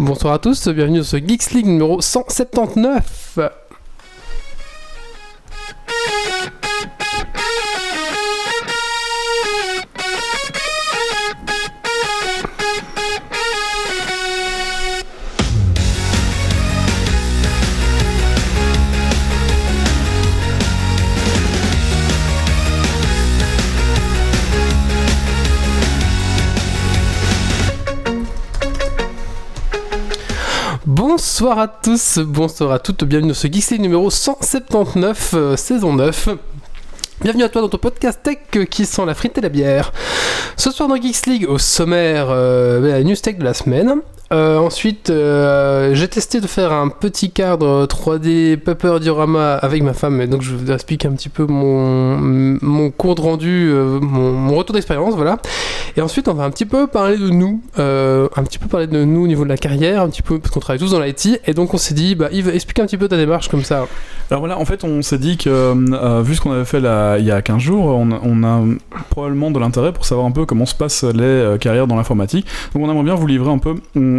Bonsoir à tous, bienvenue sur ce Geeks League numéro 179. Bonsoir à tous, bonsoir à toutes, bienvenue dans ce League numéro 179, euh, saison 9. Bienvenue à toi dans ton podcast tech euh, qui sent la frite et la bière. Ce soir dans Geeks League, au sommaire, euh, la news tech de la semaine. Euh, ensuite, euh, j'ai testé de faire un petit cadre 3D paper diorama avec ma femme, et donc je vous explique un petit peu mon, mon compte rendu, euh, mon, retour d'expérience, voilà. Et ensuite, on va un petit peu parler de nous, un petit peu parler de nous au niveau de la carrière, un petit peu parce qu'on travaille tous dans l'IT, et donc on s'est dit, bah Yves, explique un petit peu ta démarche comme ça. Alors voilà, en fait, on s'est dit que, vu ce qu'on avait fait là, il y a 15 jours, on, a probablement de l'intérêt pour savoir un peu comment se passent les carrières dans l'informatique. Donc on aimerait bien vous livrer un peu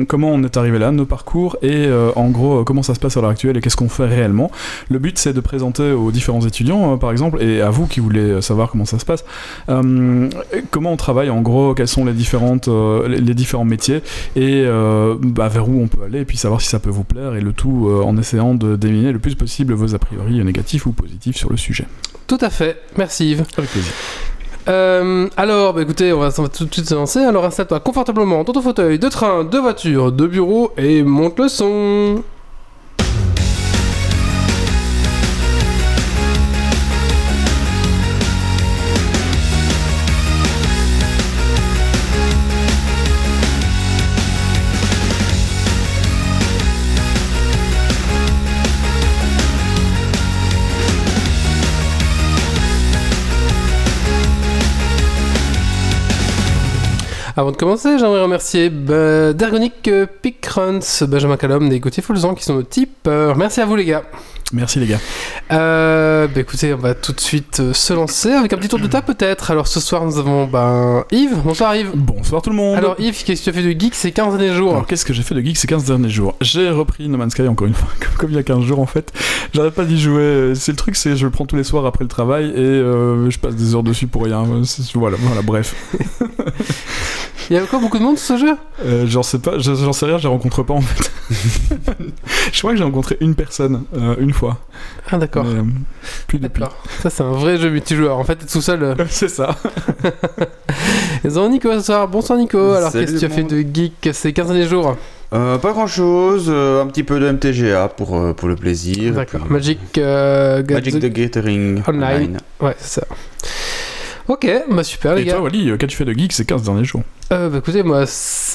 comment on est arrivé là, nos parcours, et euh, en gros, comment ça se passe à l'heure actuelle et qu'est-ce qu'on fait réellement. Le but, c'est de présenter aux différents étudiants, euh, par exemple, et à vous qui voulez euh, savoir comment ça se passe, euh, comment on travaille, en gros, quels sont les, différentes, les, les différents métiers, et bah, vers où on peut aller, et puis savoir si ça peut vous plaire, et le tout en essayant de déminer le plus possible vos a priori négatifs ou positifs sur le sujet. Tout à fait, merci Yves. Avec plaisir. Euh, alors, bah écoutez, on va, on va tout de suite se lancer. Alors, installe-toi confortablement dans ton fauteuil de train, de voiture, de bureau et monte le son. Avant de commencer, j'aimerais remercier bah, Dergonic euh, Pickruns, Benjamin Callum et Gauthier Foulzan qui sont nos tipeurs. Merci à vous les gars. Merci les gars. Euh, bah écoutez, on va tout de suite euh, se lancer avec un petit tour de table peut-être. Alors ce soir nous avons ben, Yves. Bonsoir Yves. Bonsoir tout le monde. Alors Yves, qu'est-ce que tu as fait de geek ces 15 derniers jours Alors, qu'est-ce que j'ai fait de geek ces 15 derniers jours? J'ai repris No Man's Sky encore une fois, comme, comme il y a 15 jours en fait. J'arrête pas d'y jouer. C'est le truc, c'est je le prends tous les soirs après le travail et euh, je passe des heures dessus pour rien. Voilà, voilà, bref. Il y a encore beaucoup de monde sur ce jeu? Euh, j'en sais pas, je- j'en sais rien, je les rencontre pas en fait. je crois que j'ai rencontré une personne, euh, une fois. Ah d'accord. Euh, plus depuis. Ça c'est un vrai jeu multijoueur. En fait, t'es tout seul. euh. C'est ça. Nous avons Nico ce soir. Bonsoir Nico. Alors qu'est-ce que tu as fait de geek ces 15 derniers jours? Euh, pas grand chose, un petit peu de MTGA pour, euh, pour le plaisir. D'accord. Puis, Magic, euh, Magic the- the Gathering Online. Ouais, c'est ça. Ok, bah super les Et gars. toi, Wally, euh, qu'as-tu fait de geek ces 15 derniers jours? Euh, bah écoutez, moi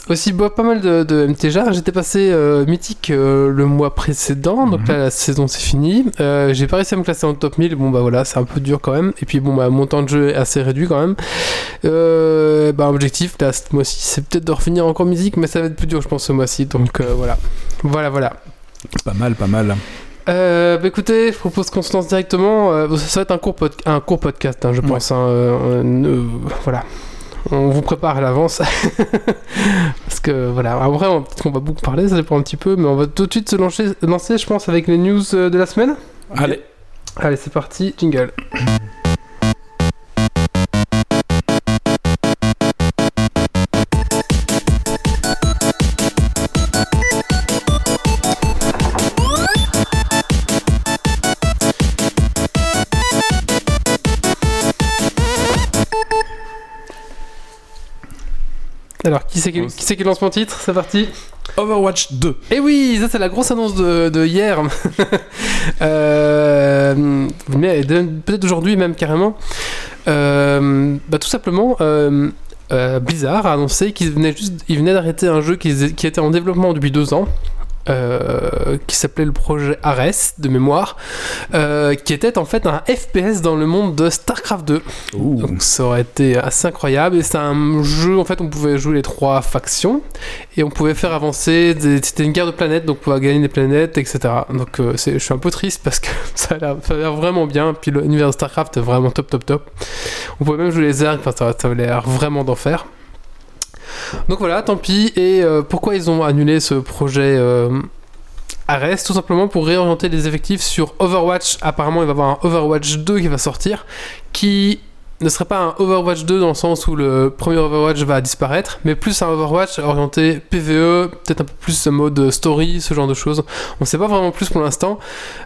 aussi bois pas mal de, de MTGA. J'étais passé euh, mythique euh, le mois précédent, donc Mhm. là la saison c'est fini. Euh, J'ai pas réussi à me classer en top 1000, bon bah voilà, c'est un peu dur quand même. Et puis bon bah mon temps de jeu est assez réduit quand même. Bah objectif là ce mois-ci c'est peut-être de refinir encore musique, mais ça va être plus dur je pense ce mois-ci. Donc voilà, voilà voilà. Pas mal, pas mal. Euh, bah écoutez, je propose qu'on se lance directement. Euh, ça, va être un court, pod- un court podcast, hein, je Ouais. pense. hein, euh, voilà. On vous prépare à l'avance. Parce que voilà, après, on- peut-être qu'on va beaucoup parler, ça dépend un petit peu, mais on va tout de suite se lancer, lancer je pense, avec les news euh, de la semaine. Allez. Allez, c'est parti, jingle. Alors, qui c'est qui, qui, c'est qui lance mon titre? C'est parti. Overwatch 2. Et Eh oui, ça c'est la grosse annonce de, de hier. Euh, mais peut-être d'aujourd'hui même carrément. Euh, bah, tout simplement, euh, euh, Blizzard a annoncé qu'ils venaient juste, ils venaient d'arrêter un jeu qui, qui était en développement depuis deux ans. Euh, qui s'appelait le projet Ares de mémoire, euh, qui était en fait un FPS dans le monde de StarCraft 2. Ouh. Donc ça aurait été assez incroyable. Et c'est un jeu, en fait, on pouvait jouer les trois factions et on pouvait faire avancer. des- C'était une guerre de planètes, donc on pouvait gagner des planètes, etc. Donc euh, je suis un peu triste parce que ça a l'air a vraiment bien. Puis l'univers de StarCraft est vraiment top, top, top. On pouvait même jouer les ergs, enfin, ça, ça avait l'air vraiment d'enfer. Donc voilà, tant pis. Et euh, pourquoi ils ont annulé ce projet euh, Ares? Tout simplement pour réorienter les effectifs sur Overwatch. Apparemment, il va y avoir un Overwatch 2 qui va sortir, qui ne serait pas un Overwatch 2 dans le sens où le premier Overwatch va disparaître, mais plus un Overwatch orienté PVE, peut-être un peu plus mode story, ce genre de choses. On sait pas vraiment plus pour l'instant.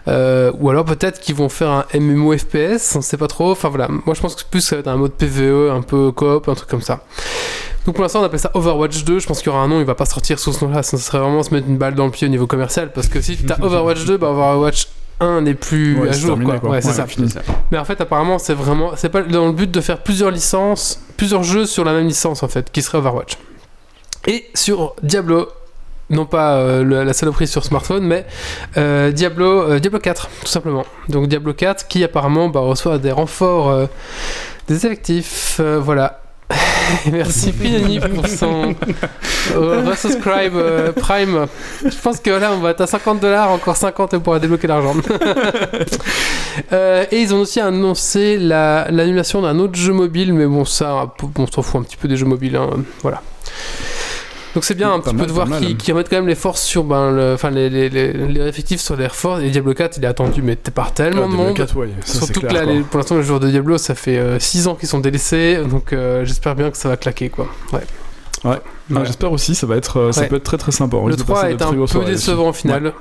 Euh, ou alors peut-être qu'ils vont faire un MMO FPS, on sait pas trop. Enfin voilà, moi je pense que plus ça va être un mode PVE, un peu coop, un truc comme ça. Donc pour l'instant on appelle ça Overwatch 2, je pense qu'il y aura un nom, il va pas sortir sous ce nom-là, ça serait vraiment se mettre une balle dans le pied au niveau commercial, parce que si tu as Overwatch 2, bah Overwatch 1 n'est plus Ouais, à jour terminé, quoi. quoi. Ouais, c'est ça. Mais en fait, apparemment, c'est vraiment. C'est pas dans le but de faire plusieurs licences, plusieurs jeux sur la même licence, en fait, qui serait Overwatch. Et sur Diablo, non pas euh, le- la saloperie sur smartphone, mais euh, Diablo, euh, Diablo 4, tout simplement. Donc Diablo 4 qui apparemment bah, reçoit des renforts des effectifs. voilà. Merci Pinani pour son euh, resubscribe euh, Prime. Je pense que là on va être à 50 dollars, encore 50 et on pourra débloquer l'argent. Euh, et ils ont aussi annoncé la- l'annulation d'un autre jeu mobile, mais bon, ça, on s'en fout un petit peu des jeux mobiles, hein, voilà. Donc c'est bien un petit mal, peu de voir qu'ils qu'ils remettent quand même les forces sur, ben, le- enfin les, les, les, les effectifs sur les forces. Et Diablo 4, il est attendu, mais t'es par tellement Ah, de Diablo monde. 4, ouais, ça, c'est Surtout que clair, là, quoi. les- pour l'instant, les joueurs de Diablo, ça fait 6 ans qu'ils sont délaissés, donc euh, j'espère bien que ça va claquer, quoi. Ouais. Ouais, Ouais. J'espère aussi, ça va être, euh, ça peut être très très sympa. Le risque de 3 passer est un peu décevant au final.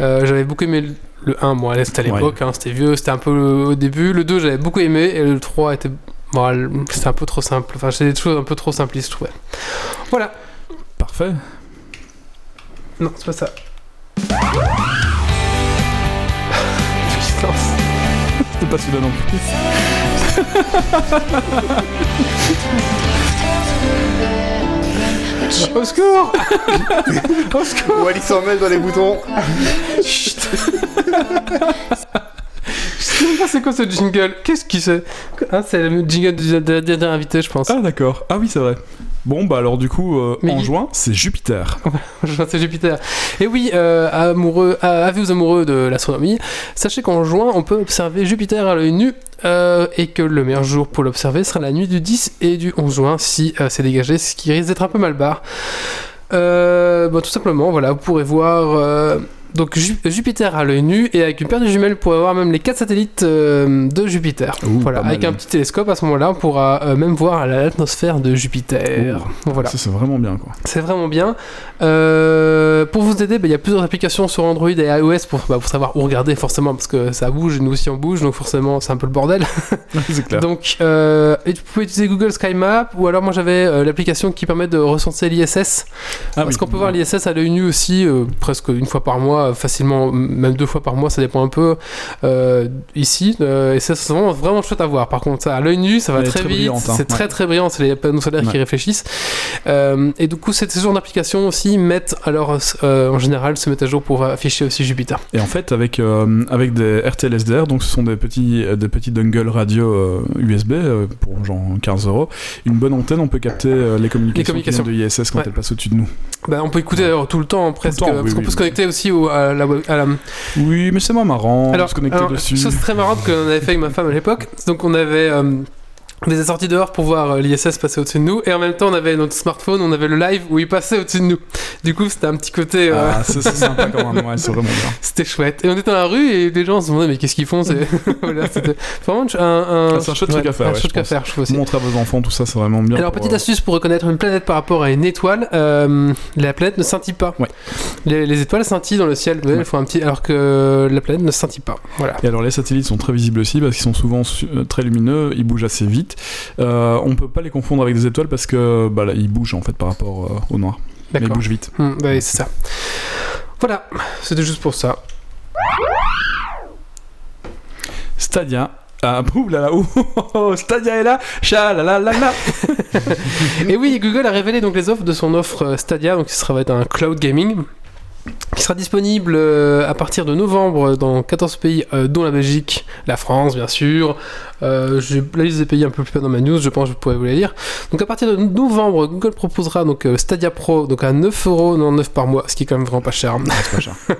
Euh, j'avais beaucoup aimé le- le 1, moi, c'était à l'époque, hein, c'était vieux, c'était un peu le- au début. Le 2, j'avais beaucoup aimé, et le 3 était. Bon, c'était un peu trop simple. Enfin, c'était des choses un peu trop simplistes, je trouvais. Voilà. Parfait. Non, c'est pas ça. C'était pas celui-là non plus. Au secours Au secours Wally s'en mêle dans les boutons. Chut. Je sais même pas c'est quoi ce jingle Qu'est-ce qui c'est Ah, c'est le jingle de la dernière invitée, je pense. Ah d'accord. Ah oui, c'est vrai. Bon, bah alors du coup, euh, en il- juin, c'est Jupiter. c'est Jupiter. Et oui, euh, amoureux, avis aux amoureux de l'astronomie, sachez qu'en juin, on peut observer Jupiter à l'œil nu euh, et que le meilleur jour pour l'observer sera la nuit du 10 et du 11 juin si c'est dégagé, ce qui risque d'être un peu mal barre. Bon, tout simplement, voilà, vous pourrez voir donc Ju- Jupiter à l'œil nu et avec une paire de jumelles, vous pourrez voir même les quatre satellites euh, de Jupiter. Ouh, voilà, avec un petit télescope à ce moment-là, on pourra euh, même voir l'atmosphère de Jupiter. Voilà. Ça c'est vraiment bien quoi. C'est vraiment bien. Euh, pour vous aider, bah, il y a plusieurs applications sur Android et iOS pour, bah, pour savoir où regarder forcément parce que ça bouge et nous aussi on bouge donc forcément c'est un peu le bordel. clair. Donc et vous pouvez utiliser Google Sky Map ou alors moi j'avais l'application qui permet de recenser l'ISS ah, parce oui. qu'on peut voir l'ISS à l'œil nu aussi presque une fois par mois facilement même deux fois par mois ça dépend un peu euh, ici euh, et ça, c'est vraiment, vraiment chouette à voir par contre ça à l'œil nu ça va très, très vite hein. c'est très Ouais. très brillant c'est les panneaux solaires qui réfléchissent euh, et du coup cette saison d'applications aussi mettent alors en général se mettent à jour pour afficher aussi Jupiter Et en fait, avec, avec des RTL SDR, donc ce sont des petits, des petits dongles radio USB pour genre 15 euros, une bonne antenne, on peut capter les communications, de ISS quand Ouais. elles passent au-dessus de nous. bah, on peut écouter d'ailleurs tout le temps presque temps, oui, parce qu'on oui, peut se connecter aussi au- à la, web- à la Oui, mais c'est moins marrant Alors, de se connecter alors, dessus. chose très marrante qu'on avait fait avec ma femme à l'époque. Donc on avait on était sortis dehors pour voir euh, l'ISS passer au-dessus de nous et en même temps on avait notre smartphone, on avait le live où il passait au-dessus de nous. Du coup c'était un petit côté, euh, Ah, c'est c'est sympa quand même, ouais, c'est vraiment bien. c'était chouette. Et on était dans la rue et les gens se demandaient mais qu'est-ce qu'ils font C'est voilà, vraiment un, un, Ah, c'est un chouette truc à faire, Un ouais, chouette truc à faire, je trouve aussi. Montrer à vos enfants, tout ça, c'est vraiment bien. Alors, pour, petite euh, astuce pour reconnaître une planète par rapport à une étoile, euh, la planète ne scintille pas. Ouais. Les, les étoiles scintillent dans le ciel, elles font un petit, alors que la planète ne scintille pas. Voilà. Et alors les satellites sont très visibles aussi parce qu'ils sont souvent très lumineux, ils bougent assez vite. Euh, on peut pas les confondre avec des étoiles parce que bah, là, ils bougent en fait par rapport euh, au noir. Mais ils bougent vite. Hmm, ouais, c'est ça. Voilà, c'était juste pour ça. Stadia. Ah, ouh là là, ouh, oh, oh, Stadia est là, cha la la la la. Et oui, Google a révélé donc les offres de son offre euh, Stadia, donc ce sera va être un cloud gaming. Qui sera disponible euh, à partir de novembre dans 14 pays, euh, dont la Belgique, la France, bien sûr. Euh, la liste des pays un peu plus bas dans ma news, je pense que je pourrais vous la lire. Donc à partir de novembre, Google proposera donc Stadia Pro donc à 9,99€ par mois, ce qui est quand même vraiment pas cher, Ah, c'est pas cher.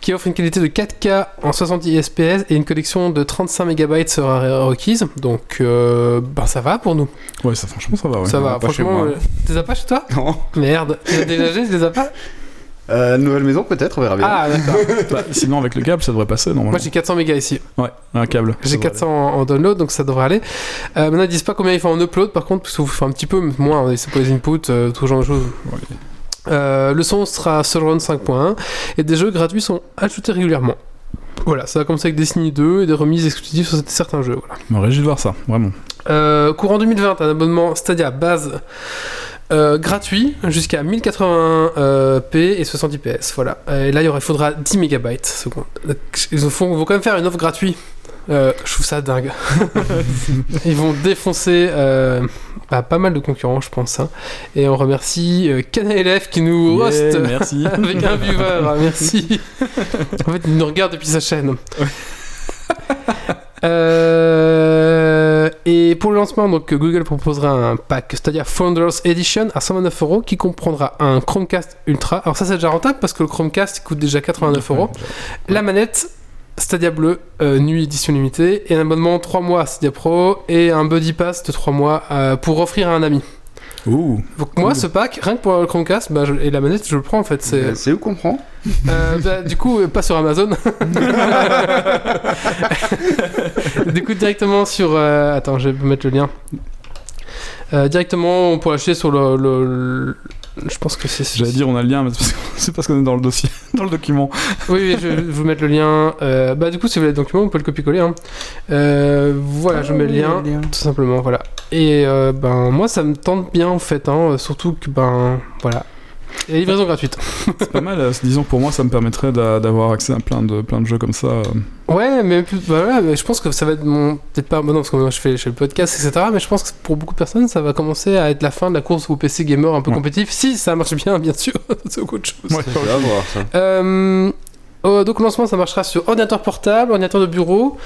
qui offre une qualité de 4K en 70 fps et une collection de 35 MB sera re- requise. Donc euh, ben ça va pour nous. Ouais, ça, franchement, ça va. Ouais. ça va, franchement. Tu les as pas chez toi? Non. Merde, tu les as déménagé, tu les as pas? Euh, nouvelle maison peut-être, on verra bien. Ah d'accord. Bah, sinon, avec le câble, ça devrait passer normalement. Moi j'ai 400 mégas ici. Ouais, un câble. J'ai ça devrait 400 en, en download, donc ça devrait aller. Euh, maintenant, ils disent pas combien il faut en upload, par contre, parce qu'il faut un petit peu moins, hein, c'est pour les inputs, euh, tout genre de choses. Ouais. Euh, le son sera Solron 5.1 et des jeux gratuits sont ajoutés régulièrement. Voilà, ça va commencer avec Destiny 2 et des remises exclusives sur certains jeux. Voilà. Réjouis de voir ça, vraiment. Euh, courant 2020, un abonnement Stadia base euh, gratuit jusqu'à 1080p et 60 ps. Voilà. Et là, il faudra 10 MB. Ils vont quand même faire une offre gratuite. Euh, je trouve ça dingue. Ils vont défoncer euh, bah, pas mal de concurrents, je pense. hein. Et on remercie euh, CanaLF qui nous Yeah, host merci. avec un viewer. merci. en fait, il nous regarde depuis sa chaîne. Euh, et pour le lancement, donc Google proposera un pack Stadia Founders Edition à 129 euros qui comprendra un Chromecast Ultra. Alors ça c'est déjà rentable parce que le Chromecast coûte déjà 89 euros. La manette Stadia Bleu, euh, nuit édition limitée, et un abonnement 3 mois à Stadia Pro et un Buddy Pass de 3 mois euh, pour offrir à un ami. Ouh. Donc moi Cool. ce pack, rien que pour le Chromecast bah, je- et la manette, je le prends en fait. C'est C'est où qu'on prend euh, bah, du coup, euh, pas sur Amazon. du coup, directement sur. euh, attends, je vais mettre le lien. Euh, directement, on peut l'acheter sur le, le- le- Je pense que c'est. J'allais dire, on a le lien, mais c'est parce que- c'est parce qu'on est dans le dossier, dans le document. Oui, oui, je vais vous mettre le lien. Euh, bah, du coup, si vous avez le document, on peut le copier-coller. hein. Euh, voilà, je mets le lien. Tout simplement, voilà. Et euh, ben, moi, ça me tente bien en fait, hein, surtout que, ben, voilà. Et livraison gratuite. C'est pas mal. euh, Disons pour moi, ça me permettrait d'a- d'avoir accès à plein de, plein de jeux comme ça. euh. Ouais, mais bah voilà, mais je pense que ça va être mon. Peut-être pas. Bah non, parce que moi je fais, je fais le podcast, etc. Mais je pense que pour beaucoup de personnes, ça va commencer à être la fin de la course au PC gamer un peu Ouais. compétitif. Si ça marche bien, bien sûr, c'est autre chose. Ouais. Voir ça. Euh, euh, donc, au lancement, ça marchera sur ordinateur portable, ordinateur de bureau,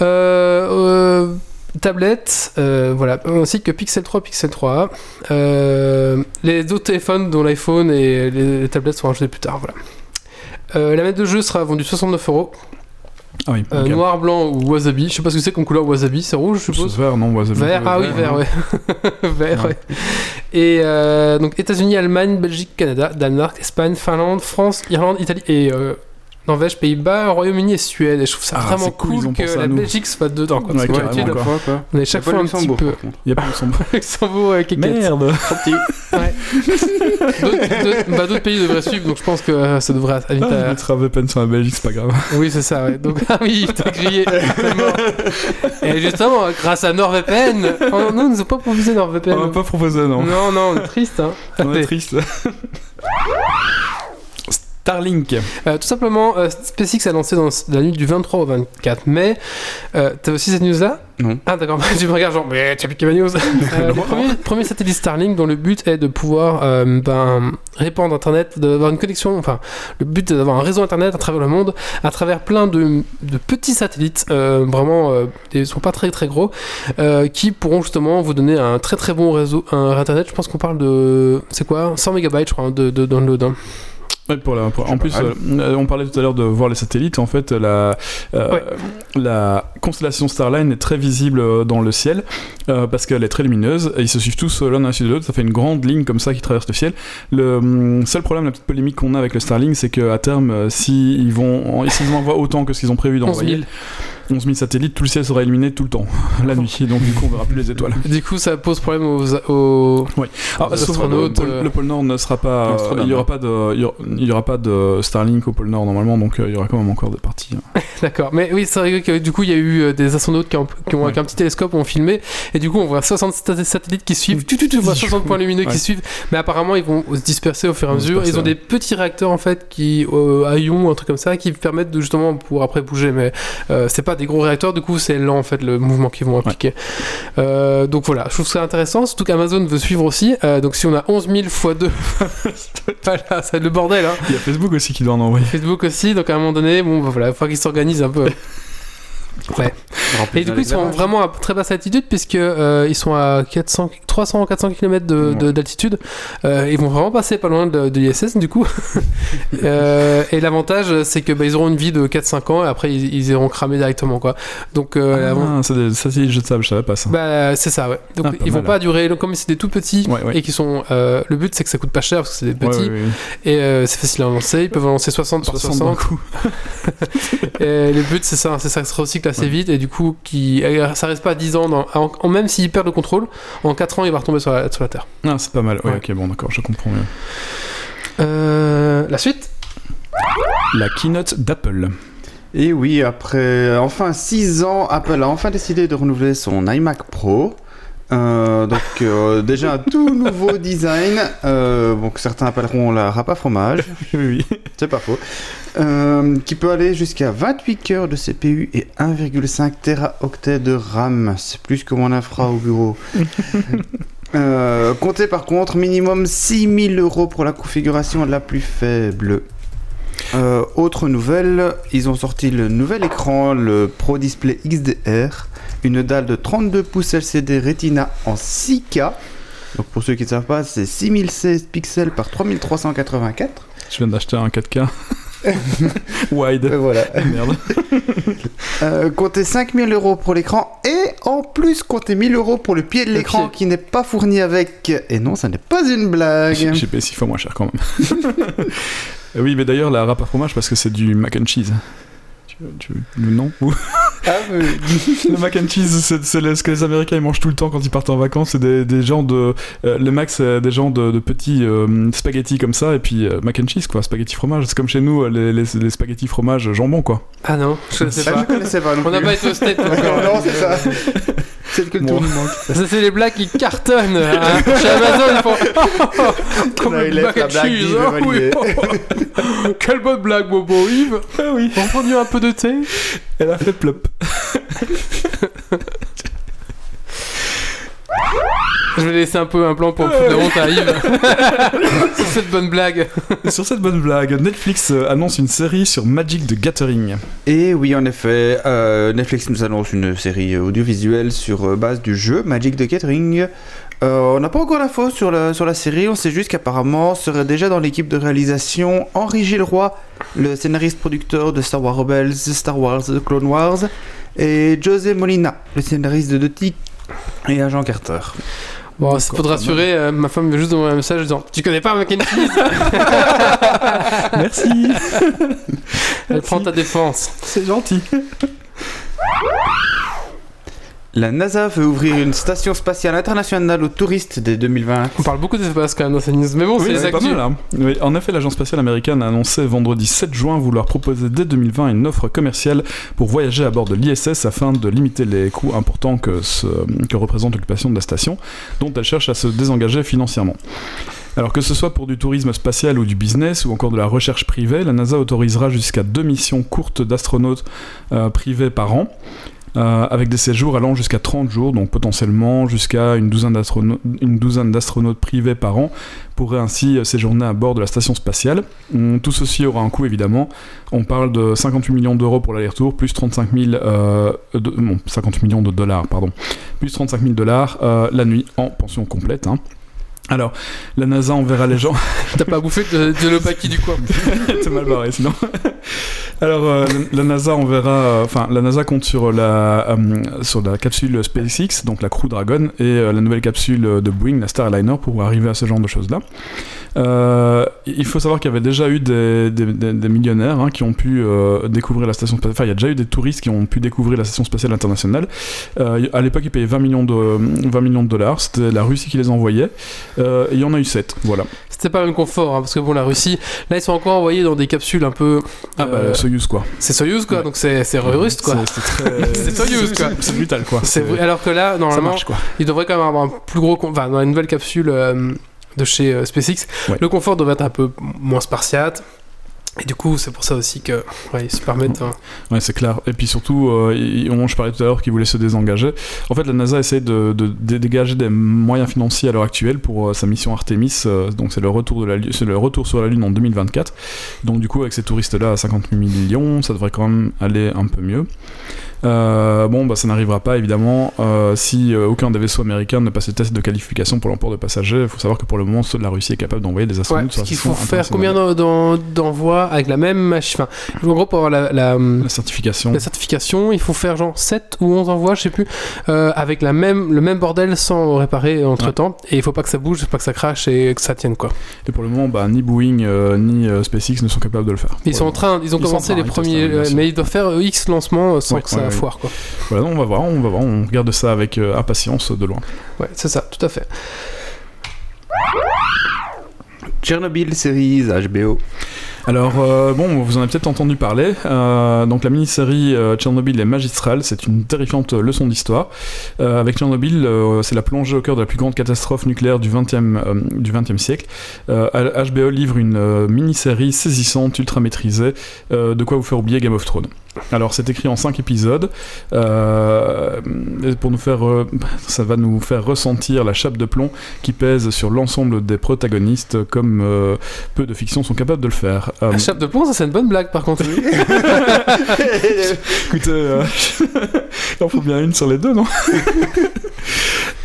euh, euh, tablette, euh, voilà, ainsi que Pixel 3, Pixel 3. Euh, les autres téléphones, dont l'iPhone et les, les tablettes, seront ajoutés plus tard. Voilà. Euh, la manette de jeu sera vendue 69 euros. Ah oui. Noir, blanc ou wasabi. Je sais pas ce que c'est comme couleur wasabi. C'est rouge, je suppose? Vert, non Wasabi. Vert, ah oui, vert, ouais. vert, ouais. Et donc États-Unis, Allemagne, Belgique, Canada, Danemark, Espagne, Finlande, France, Irlande, Italie et Norvège, Pays-Bas, Royaume-Uni et Suède. Et je trouve ça Ah, vraiment cool, que la. Belgique soit dedans. Quoi, parce Ouais, quoi. quoi on est chaque fois un petit peu. Il y a pas Luxembourg. Luxembourg avec les Merde. D'autres bah, d'autres pays devraient suivre, donc je pense que euh, ça devrait vite Ah, mettrai un VPN sur la Belgique, c'est pas grave. Oui, c'est ça, ouais. Donc, ah oui, t'as grillé. Et justement, grâce à NordVPN, oh, non, ils nous ont pas proposé NordVPN. On m'a pas proposé, non. non, non, on est triste. Hein. On est triste. Starlink. Euh, tout simplement, euh, SpaceX a lancé dans la nuit du 23 au 24 mai. Euh, T'as aussi cette news-là Non. Ah d'accord, tu me regardes genre, mais tu as piqué ma news. Euh, le premier, premier satellite Starlink dont le but est de pouvoir euh, ben, répandre Internet, d'avoir une connexion, enfin, le but est d'avoir un réseau Internet à travers le monde, à travers plein de, de petits satellites, euh, vraiment, euh, ils sont pas très très gros, euh, qui pourront justement vous donner un très très bon réseau un Internet. Je pense qu'on parle de, c'est quoi 100 mégabytes, je crois, de, de download. hein. Ouais, pour la, pour- en plus, euh, on parlait tout à l'heure de voir les satellites. En fait, la, euh, Ouais. la constellation Starline est très visible euh, dans le ciel euh, parce qu'elle est très lumineuse et ils se suivent tous l'un de l'autre. Ça fait une grande ligne comme ça qui traverse le ciel. Le hum, seul problème, la petite polémique qu'on a avec le Starlink, c'est qu'à terme, si ils vont, en- s'ils envoient autant que ce qu'ils ont prévu 11 d'envoyer, 000. 11 000 satellites, tout le ciel sera illuminé tout le temps, la nuit. Et donc, du coup, on verra plus les étoiles. Du coup, ça pose problème aux, Les sauf astronautes, le, pôle- euh, le pôle Nord ne sera pas. euh, il y aura pas de. Il y aura, pas de Starlink au pôle Nord normalement, donc euh, il y aura quand même encore des parties. hein. D'accord, mais oui, c'est vrai que du coup, il y a eu euh, des astronautes qui ont, qui ont Ouais. avec un petit télescope ont filmé, et du coup, on voit 60 sat- satellites qui suivent, tu, tu, tu vois 60 points lumineux Ouais. qui suivent, mais apparemment, ils vont se disperser au fur et à mesure. Ils ont des petits réacteurs en fait qui, euh, à ions, un truc comme ça, qui permettent de justement pouvoir après bouger, mais c'est pas pas des gros réacteurs, du coup c'est lent en fait le mouvement qu'ils vont appliquer. Euh, donc voilà, je trouve ça intéressant, surtout qu'Amazon veut suivre aussi. Euh, donc si on a 11 000 x 2, voilà, c'est le bordel. Hein. Il y a Facebook aussi qui doit en envoyer. Facebook aussi, donc à un moment donné, bon bah, voilà, il faut qu'ils s'organisent un peu. Ouais. Et du coup, ils sont vraiment à très basse altitude puisque euh, ils sont à 400, 300, 400 km de, de- Ouais. d'altitude. Euh, ils vont vraiment passer pas loin de, de l'ISS du coup. Euh, et l'avantage, c'est que bah, ils auront une vie de 4-5 ans et après ils, ils iront cramer directement quoi. Donc euh, Ah, c'est des- ça c'est jetable, je savais pas ça. bah, c'est ça, ouais. Donc Ah, ils vont mal. pas durer. donc, Comme c'est des tout petits Ouais, ouais. et qui sont. le but, c'est que ça coûte pas cher parce que c'est des petits et c'est facile à lancer. Ils peuvent en lancer 60 par 60 60. d'un coup. Et le but, c'est ça, c'est ça, se recycle assez vite et du coup, qui, ça reste pas 10 ans. Dans, en, en- même s'il perd le contrôle, en 4 ans, il va retomber sur la, sur la Terre. Ah, c'est pas mal. Ouais, Ouais. ok, bon, d'accord, je comprends mieux. Euh, la suite La keynote d'Apple. Et oui, après enfin 6 ans, Apple a enfin décidé de renouveler son iMac Pro. Euh, donc euh, déjà un tout nouveau design, euh, bon, que certains appelleront la à fromage, oui, oui. c'est pas faux, euh, qui peut aller jusqu'à 28 cœurs de CPU et 1,5 teraoctets de RAM. C'est plus que mon infra au bureau. Comptez par contre minimum 6000 euros pour la configuration la plus faible. Autre nouvelle, ils ont sorti le nouvel écran, le Pro Display XDR, une dalle de 32 pouces LCD Retina en 6K. Donc pour ceux qui ne savent pas, c'est 6016 pixels par 3384. Je viens d'acheter un 4K. Wide. Euh, voilà. Merde. Euh, comptez 5000 euros pour l'écran et en plus comptez 1000 euros pour le pied de l'écran qui n'est pas fourni avec. Et non, ça n'est pas une blague. J'ai j'ai payé 6 fois moins cher quand même. Euh, oui, mais d'ailleurs, la râpe à fromage, parce que c'est du mac and cheese. Tu, tu, non Ou- Ah. Le mac and cheese, c'est c'est le- ce que les Américains ils mangent tout le temps quand ils partent en vacances. C'est des, des gens de. euh, le mac, c'est des gens de, de petits euh, spaghettis comme ça, et puis euh, mac and cheese, quoi. Spaghetti fromage. C'est comme chez nous, les, les, les spaghettis fromage jambon, quoi. Ah non, je ne sais Ah, pas. je connaissais pas non On n'a pas été au States non, c'est ça. C'est que le Bon. tour nous manque. Ça, c'est les blagues qui cartonnent. hein. Chez Amazon, ils font. Comme le blague cheese. ah oui. Quelle bonne blague, Bobo Yves. Ah oui. On prend un peu de thé. Elle a fait plop. Je vais laisser un peu un plan pour foutre de honte à Yves. Sur cette bonne blague. Sur cette bonne blague, Netflix euh, annonce une série sur Magic the Gathering. Et oui, en effet, euh, Netflix nous annonce une série audiovisuelle sur euh, base du jeu Magic the Gathering. Euh, on n'a pas encore l'info sur la, sur la série, on sait juste qu'apparemment serait déjà dans l'équipe de réalisation Henri Gilroy, le scénariste producteur de Star Wars Rebels, Star Wars The Clone Wars, et José Molina, le scénariste de Doty et Agent Carter. Bon, c'est pour te rassurer, euh, ma femme veut juste envoyer un message en disant Tu connais pas cheese Merci. Elle prend ta défense. C'est gentil. La NASA veut ouvrir une station spatiale internationale aux touristes dès 2020. On parle beaucoup d'espace quand même dans ces news, mais bon, c'est Oui, les c'est pas mal, hein. Oui, en effet, l'agence spatiale américaine a annoncé vendredi 7 juin vouloir proposer dès 2020 une offre commerciale pour voyager à bord de l'ISS afin de limiter les coûts importants que, ce- que représente l'occupation de la station, dont elle cherche à se désengager financièrement. Alors que ce soit pour du tourisme spatial ou du business ou encore de la recherche privée, la NASA autorisera jusqu'à deux missions courtes d'astronautes euh, privés par an. Euh, avec des séjours allant jusqu'à 30 jours, donc potentiellement jusqu'à une douzaine d'astronautes privés par an pourraient ainsi euh, séjourner à bord de la station spatiale. Hum, Tout ceci aura un coût évidemment. On parle de 58 millions d'euros pour l'aller-retour, plus 35 000, euh, de- non, 50 millions de dollars, pardon, plus 35 000 dollars la nuit en pension complète. hein. Alors, la NASA enverra les gens. T'as pas bouffé de, de l'opaki du coin. C'est mal barré sinon. Alors, euh, la, NASA enverra, euh, enfin, la NASA compte sur la euh, sur la capsule SpaceX, donc la Crew Dragon, et la nouvelle capsule de Boeing, la Starliner, pour arriver à ce genre de choses-là. Il faut savoir qu'il y avait déjà eu des, des- des- des millionnaires hein, qui ont pu découvrir la station spatiale. Enfin, il y a déjà eu des touristes qui ont pu découvrir la station spatiale internationale. À l'époque, ils payaient 20 millions de 20 millions de dollars. C'était la Russie qui les envoyait. Euh, il y en a eu 7 Voilà. C'était pas le même confort, hein, parce que bon, la Russie, là, ils sont encore envoyés dans des capsules un peu. Ah bah, euh, Soyuz quoi. c'est Soyuz, quoi, Ouais. donc c'est russe, quoi. C'est- très- Soyuz, quoi. c'est- brutal quoi. Alors que là, normalement, marche quoi. il devrait quand même avoir un plus gros. Enfin, dans la nouvelle capsule euh, de chez SpaceX, Ouais. le confort devrait être un peu moins spartiate. Et du coup, c'est pour ça aussi que ouais, ils se permettent. hein. Ouais, c'est clair. Et puis surtout, euh, je parlais tout à l'heure qu'ils voulaient se désengager. En fait, la NASA essaie de, dégager des moyens financiers à l'heure actuelle pour euh, sa mission Artemis. euh, donc, c'est le retour c'est le retour sur la Lune en 2024. Donc, du coup, avec ces touristes-là à 50 millions, ça devrait quand même aller un peu mieux. Euh, bon, bah, ça n'arrivera pas évidemment euh, si euh, aucun des vaisseaux américains ne passe le test de qualification pour l'emport de passagers. Il faut savoir que pour le moment, seule la Russie est capable d'envoyer des Ouais, astronautes sur parce la qu'il station faut faire combien d'en- d'en- d'envois avec la même machine Enfin, en gros, pour avoir la, la, La certification. la certification, il faut faire genre 7 ou 11 envois, je sais plus, euh, avec la même, le même bordel sans réparer entre temps. Et il faut pas que ça bouge, pas que ça crache et que ça tienne quoi. Et pour le moment, bah, ni Boeing ni SpaceX ne sont capables de le faire. Ils sont en train, ils ont Ils commencé les premiers, mais ils doivent faire X lancements sans Ouais, que ça ouais, ouais. Foire quoi. Voilà, on va voir, on va voir, on regarde ça avec euh, impatience de loin. Ouais, c'est ça, tout à fait. Chernobyl Series HBO. Alors, euh, bon, vous en avez peut-être entendu parler. Euh, donc, la mini-série euh, Tchernobyl est magistrale. C'est une terrifiante leçon d'histoire. Avec Tchernobyl, c'est la plongée au cœur de la plus grande catastrophe nucléaire du XXe du 20e siècle. HBO livre une mini-série saisissante, ultra maîtrisée, de quoi vous faire oublier Game of Thrones. Alors, c'est écrit en 5 épisodes. Euh, et pour nous faire, euh, ça va nous faire ressentir la chape de plomb qui pèse sur l'ensemble des protagonistes, comme euh, peu de fictions sont capables de le faire. Euh, La chape de plomb, ça c'est une bonne blague par contre. Écoutez, euh, il en faut bien une sur les deux, non?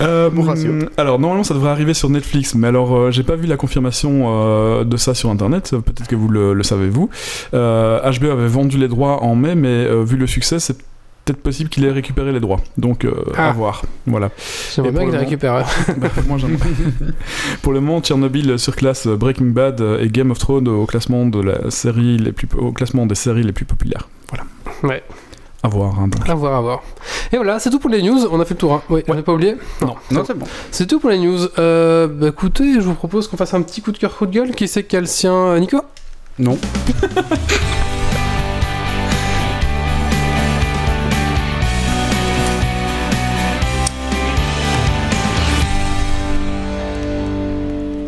Euh, Bon ratio. alors normalement ça devrait arriver sur Netflix, mais alors euh, j'ai pas vu la confirmation euh, de ça sur internet. Peut-être que vous le, le savez vous. Euh, HBO avait vendu les droits en mai, mais euh, vu le succès, c'est peut-être possible qu'il ait récupéré les droits. Donc euh, Ah. à voir. Voilà. J'aimerais bien qu'il les le récupère. Bah, moi, j'aimerais. Pour le moment, Tchernobyl surclasse Breaking Bad et Game of Thrones au classement de la série les plus au classement des séries les plus populaires. Voilà. Ouais. À voir. hein, donc. À voir, à voir. Et voilà, c'est tout pour les news. On a fait le tour. Hein. Oui, on n'a pas oublié. Non. Non, c'est bon. C'est tout pour les news. Euh, bah écoutez, je vous propose qu'on fasse un petit coup de cœur, coup de gueule. Qui c'est qui a le sien, euh, Nico? Non.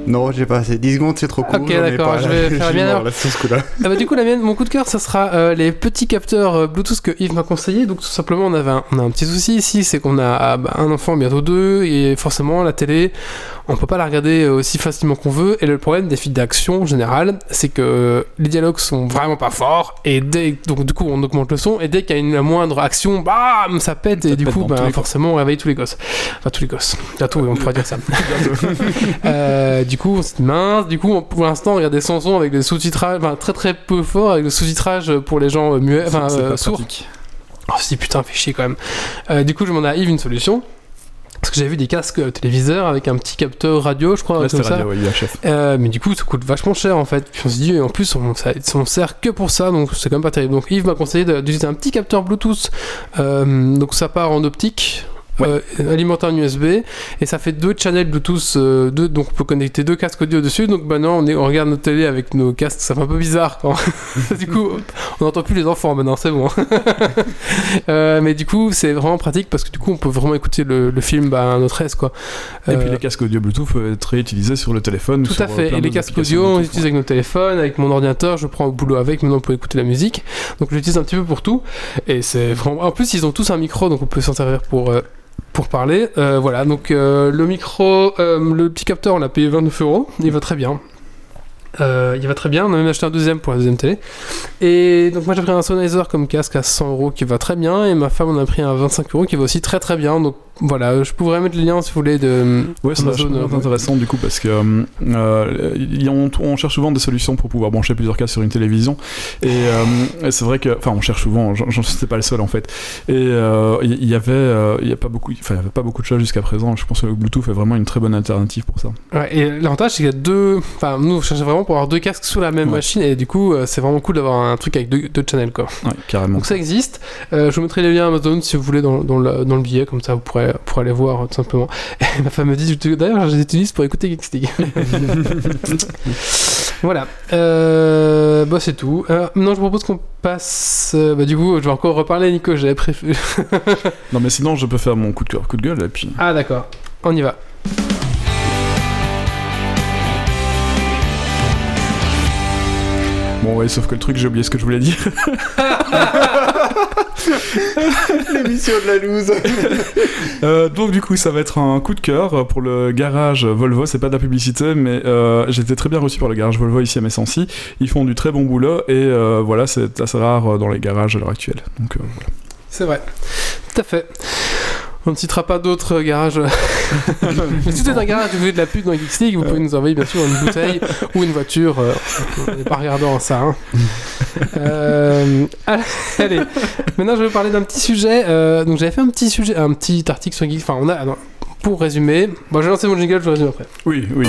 Non, j'ai pas assez. 10 secondes, c'est trop court. Ok, d'accord, je vais faire mort, là, coup-là. Ah bah du coup la mienne, mon coup de cœur, ça sera euh, les petits capteurs euh, Bluetooth que Yves m'a conseillé. Donc tout simplement, on avait un, on a un petit souci ici, c'est qu'on a ah, bah, un enfant, bientôt deux, et forcément la télé, on peut pas la regarder euh, aussi facilement qu'on veut. Et le problème des fils d'action en général, c'est que euh, les dialogues sont vraiment pas forts, et dès donc du coup on augmente le son, et dès qu'il y a une la moindre action, bam, ça pète, et du pète coup, bah, les forcément on réveille tous les gosses, enfin tous les gosses, bientôt on pourra dire ça. Euh, du coup, c'est mince. Du coup, pour l'instant, regardez Samson avec des sous-titrages, enfin très très peu fort, avec le sous-titrage pour les gens muets, enfin euh, sourds. Oh, si putain, fait chier quand même. Euh, du coup, je demande à Yves une solution. Parce que j'ai vu des casques euh, téléviseurs avec un petit capteur radio, je crois, Ouais, comme ça. radio, ouais. Euh, mais du coup, ça coûte vachement cher en fait. Puis on se dit, en plus, on, ça, on sert que pour ça, donc c'est quand même pas terrible. Donc Yves m'a conseillé d'utiliser un petit capteur Bluetooth. Euh, donc ça part en optique. Ouais. euh, alimenté en USB et ça fait deux channels Bluetooth euh, deux, donc on peut connecter deux casques audio dessus donc maintenant on, est, on regarde notre télé avec nos casques ça fait un peu bizarre quand du coup on n'entend plus les enfants maintenant c'est bon Euh, mais du coup c'est vraiment pratique parce que du coup on peut vraiment écouter le, le film bah, à notre aise quoi Et puis Euh, les casques audio Bluetooth peuvent être réutilisés sur le téléphone. ou tout à fait. Et les casques audio, on les utilise avec nos téléphones, avec mon ordinateur, je prends au boulot avec, maintenant pour écouter la musique. Donc je l'utilise un petit peu pour tout. Et c'est vraiment. En plus, ils ont tous un micro, donc on peut s'en servir pour. euh, pour parler, Euh, voilà, donc euh, le micro, euh, le petit capteur, on l'a payé 29 euros, il va très bien. Il va très bien, on a même acheté un deuxième pour la deuxième télé. Et donc moi j'ai pris un Sennheiser comme casque à 100 euros qui va très bien, et ma femme on a pris un 25 euros qui va aussi très très bien. Donc voilà, je pourrais mettre les liens si vous voulez de. Ouais, c'est euh, intéressant du coup parce que euh, euh, on, on cherche souvent des solutions pour pouvoir brancher plusieurs casques sur une télévision et, euh, et c'est vrai que enfin on cherche souvent, j'en sais pas le seul en fait. Et il y, avait il y a pas beaucoup enfin il y avait pas beaucoup de choses jusqu'à présent. Je pense que le Bluetooth est vraiment une très bonne alternative pour ça. Ouais, et l'avantage, c'est qu'il y a deux. Enfin, nous, on cherchait vraiment pour avoir deux casques sous la même Ouais. machine, et du coup, c'est vraiment cool d'avoir un truc avec deux, deux channels, quoi. Ouais, carrément. Donc ça existe. Je vous mettrai les liens Amazon si vous voulez dans, dans le, dans le billet, comme ça vous pourrez, pourrez aller voir euh, tout simplement. Et ma femme me dit, d'ailleurs, je les utilise pour écouter Geeks League. voilà. Euh, bah, c'est tout. Euh, non, je propose qu'on passe. euh, bah, du coup, je vais encore reparler, Nico, j'avais prévu. Non mais sinon je peux faire mon coup de cœur, coup de gueule et puis. ah, d'accord. On y va. Bon, ouais, sauf que le truc, j'ai oublié ce que je voulais dire. L'émission de la loose. Euh, donc, du coup, ça va être un coup de cœur pour le garage Volvo. C'est pas de la publicité, mais euh, j'ai été très bien reçu par le garage Volvo ici à Messancy. Ils font du très bon boulot et euh, voilà, c'est assez rare dans les garages à l'heure actuelle. Donc, euh, voilà. C'est vrai. Tout à fait. On ne citera pas d'autres garages. Mais si vous êtes un garage, vous voulez de la pub dans Geeks League, vous pouvez nous envoyer bien sûr une bouteille ou une voiture. euh, on n'est pas regardant ça. hein. Euh, allez, maintenant je vais vous parler d'un petit sujet. euh, donc j'avais fait un petit sujet, un petit article sur Geeks. Enfin, on a. pour résumer, bon, je vais lancer mon jingle, je résume après. Oui, oui.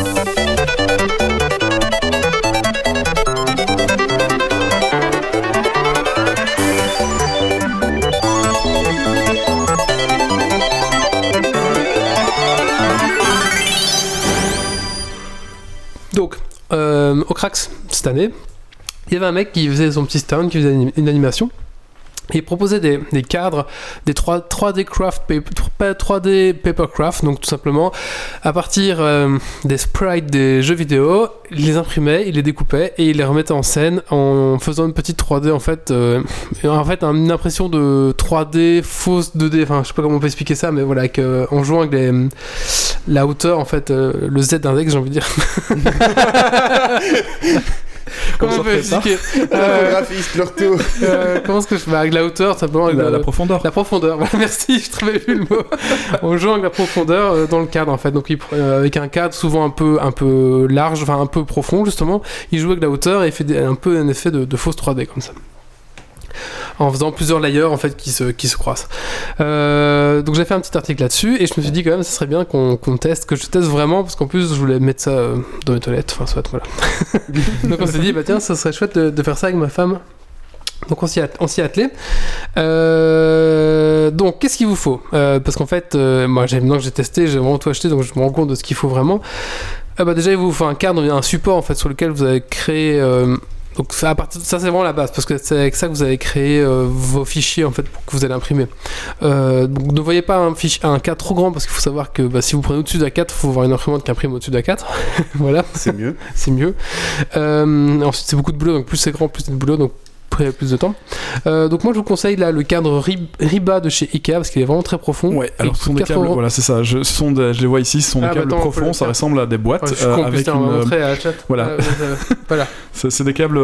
Au Crax, cette année, il y avait un mec qui faisait son petit stand, qui faisait une animation. Il proposait des, des cadres, des 3, 3D craft paper, pas 3D papercraft, donc tout simplement à partir euh, des sprites des jeux vidéo, il les imprimait, il les découpait et il les remettait en scène en faisant une petite 3D en fait, euh, en fait une impression de 3D fausse 2D, enfin je sais pas comment on peut expliquer ça, mais voilà, avec, euh, en jouant avec les, la hauteur en fait, euh, le Z index j'ai envie de dire. Comment on peut fait ça expliquer Graphiste, l'ortho. euh, Comment est-ce que je fais avec la hauteur simplement avec La, le- la profondeur. la profondeur, voilà, merci, je trouvais plus le mot. On joue avec la profondeur euh, dans le cadre en fait. Donc euh, avec un cadre souvent un peu un peu large, enfin un peu profond justement, il joue avec la hauteur et il fait des- un peu un effet de, de fausse 3D comme ça. En faisant plusieurs layers en fait qui se, qui se croisent. Euh, donc j'ai fait un petit article là-dessus et je me suis dit quand même ce serait bien qu'on teste, que je teste vraiment parce qu'en plus je voulais mettre ça euh, dans les toilettes, enfin soit donc on s'est dit bah tiens ça serait chouette de, faire ça avec ma femme. Donc on s'y a- on s'y est attelé. Euh, donc, qu'est-ce qu'il vous faut? Parce qu'en fait, moi, j'ai- maintenant que j'ai testé, j'ai vraiment tout acheté, donc je me rends compte de ce qu'il faut vraiment. Ah bah déjà, il vous faut un cadre, un support en fait sur lequel vous avez créé. Donc ça, à partir, ça c'est vraiment la base parce que c'est avec ça que vous avez créé euh, vos fichiers en fait pour que vous allez imprimer. Euh, donc ne voyez pas un, fichier, un cadre trop grand parce qu'il faut savoir que bah, si vous prenez au-dessus d'A4, il faut avoir une imprimante qui imprime au-dessus d'A4. voilà C'est mieux. c'est mieux. Euh, ensuite, c'est beaucoup de boulot, donc plus c'est grand, plus c'est de boulot, donc plus, plus de temps. Euh, donc moi, je vous conseille là le cadre Rib- Riba de chez Ikea parce qu'il est vraiment très profond. Ouais, alors ce sont des coûte 4 câbles, euros. voilà, c'est ça. Je, ce sont des- je les vois ici, ce sont des Ah, bah câbles attends, on profonds, ça ressemble à des boîtes je euh, con, avec putain, une. on à la chat. voilà. Euh, euh, voilà. C'est des câbles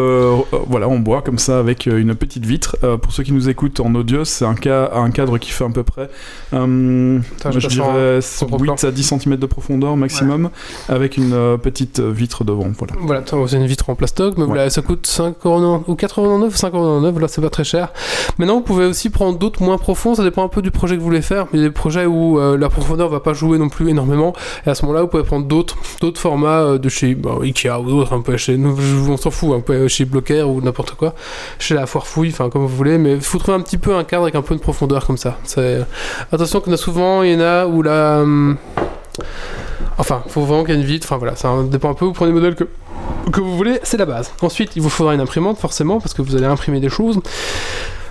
voilà, en bois, comme ça, avec une petite vitre. Pour ceux qui nous écoutent en audio, c'est un, ca- un cadre qui fait à peu près, euh, Attends, je je passe en- dirais, en gros plan. 8 à 10 cm de profondeur maximum, avec une petite vitre devant. Voilà. Voilà, c'est une vitre en plastoc, mais voilà, ça coûte 5 euros ou 4,99 ou 5,99 là c'est pas très cher. Maintenant, vous pouvez aussi prendre d'autres moins profonds, ça dépend un peu du projet que vous voulez faire. Mais des projets où euh, la profondeur va pas jouer non plus énormément, et à ce moment-là, vous pouvez prendre d'autres d'autres formats euh, de chez bah, Ikea ou d'autres, un peu chez on s'en fout, hein, vous pouvez aller chez Blocker ou n'importe quoi, chez la foire fouille, enfin comme vous voulez, mais il faut trouver un petit peu un cadre avec un peu de profondeur comme ça. Attention en a souvent, il y en a où la. hum, Enfin, faut vraiment qu'il y ait une vitre, enfin voilà, ça dépend un peu, vous prenez le modèle que vous voulez, c'est la base. Ensuite, il vous faudra une imprimante, forcément, parce que vous allez imprimer des choses.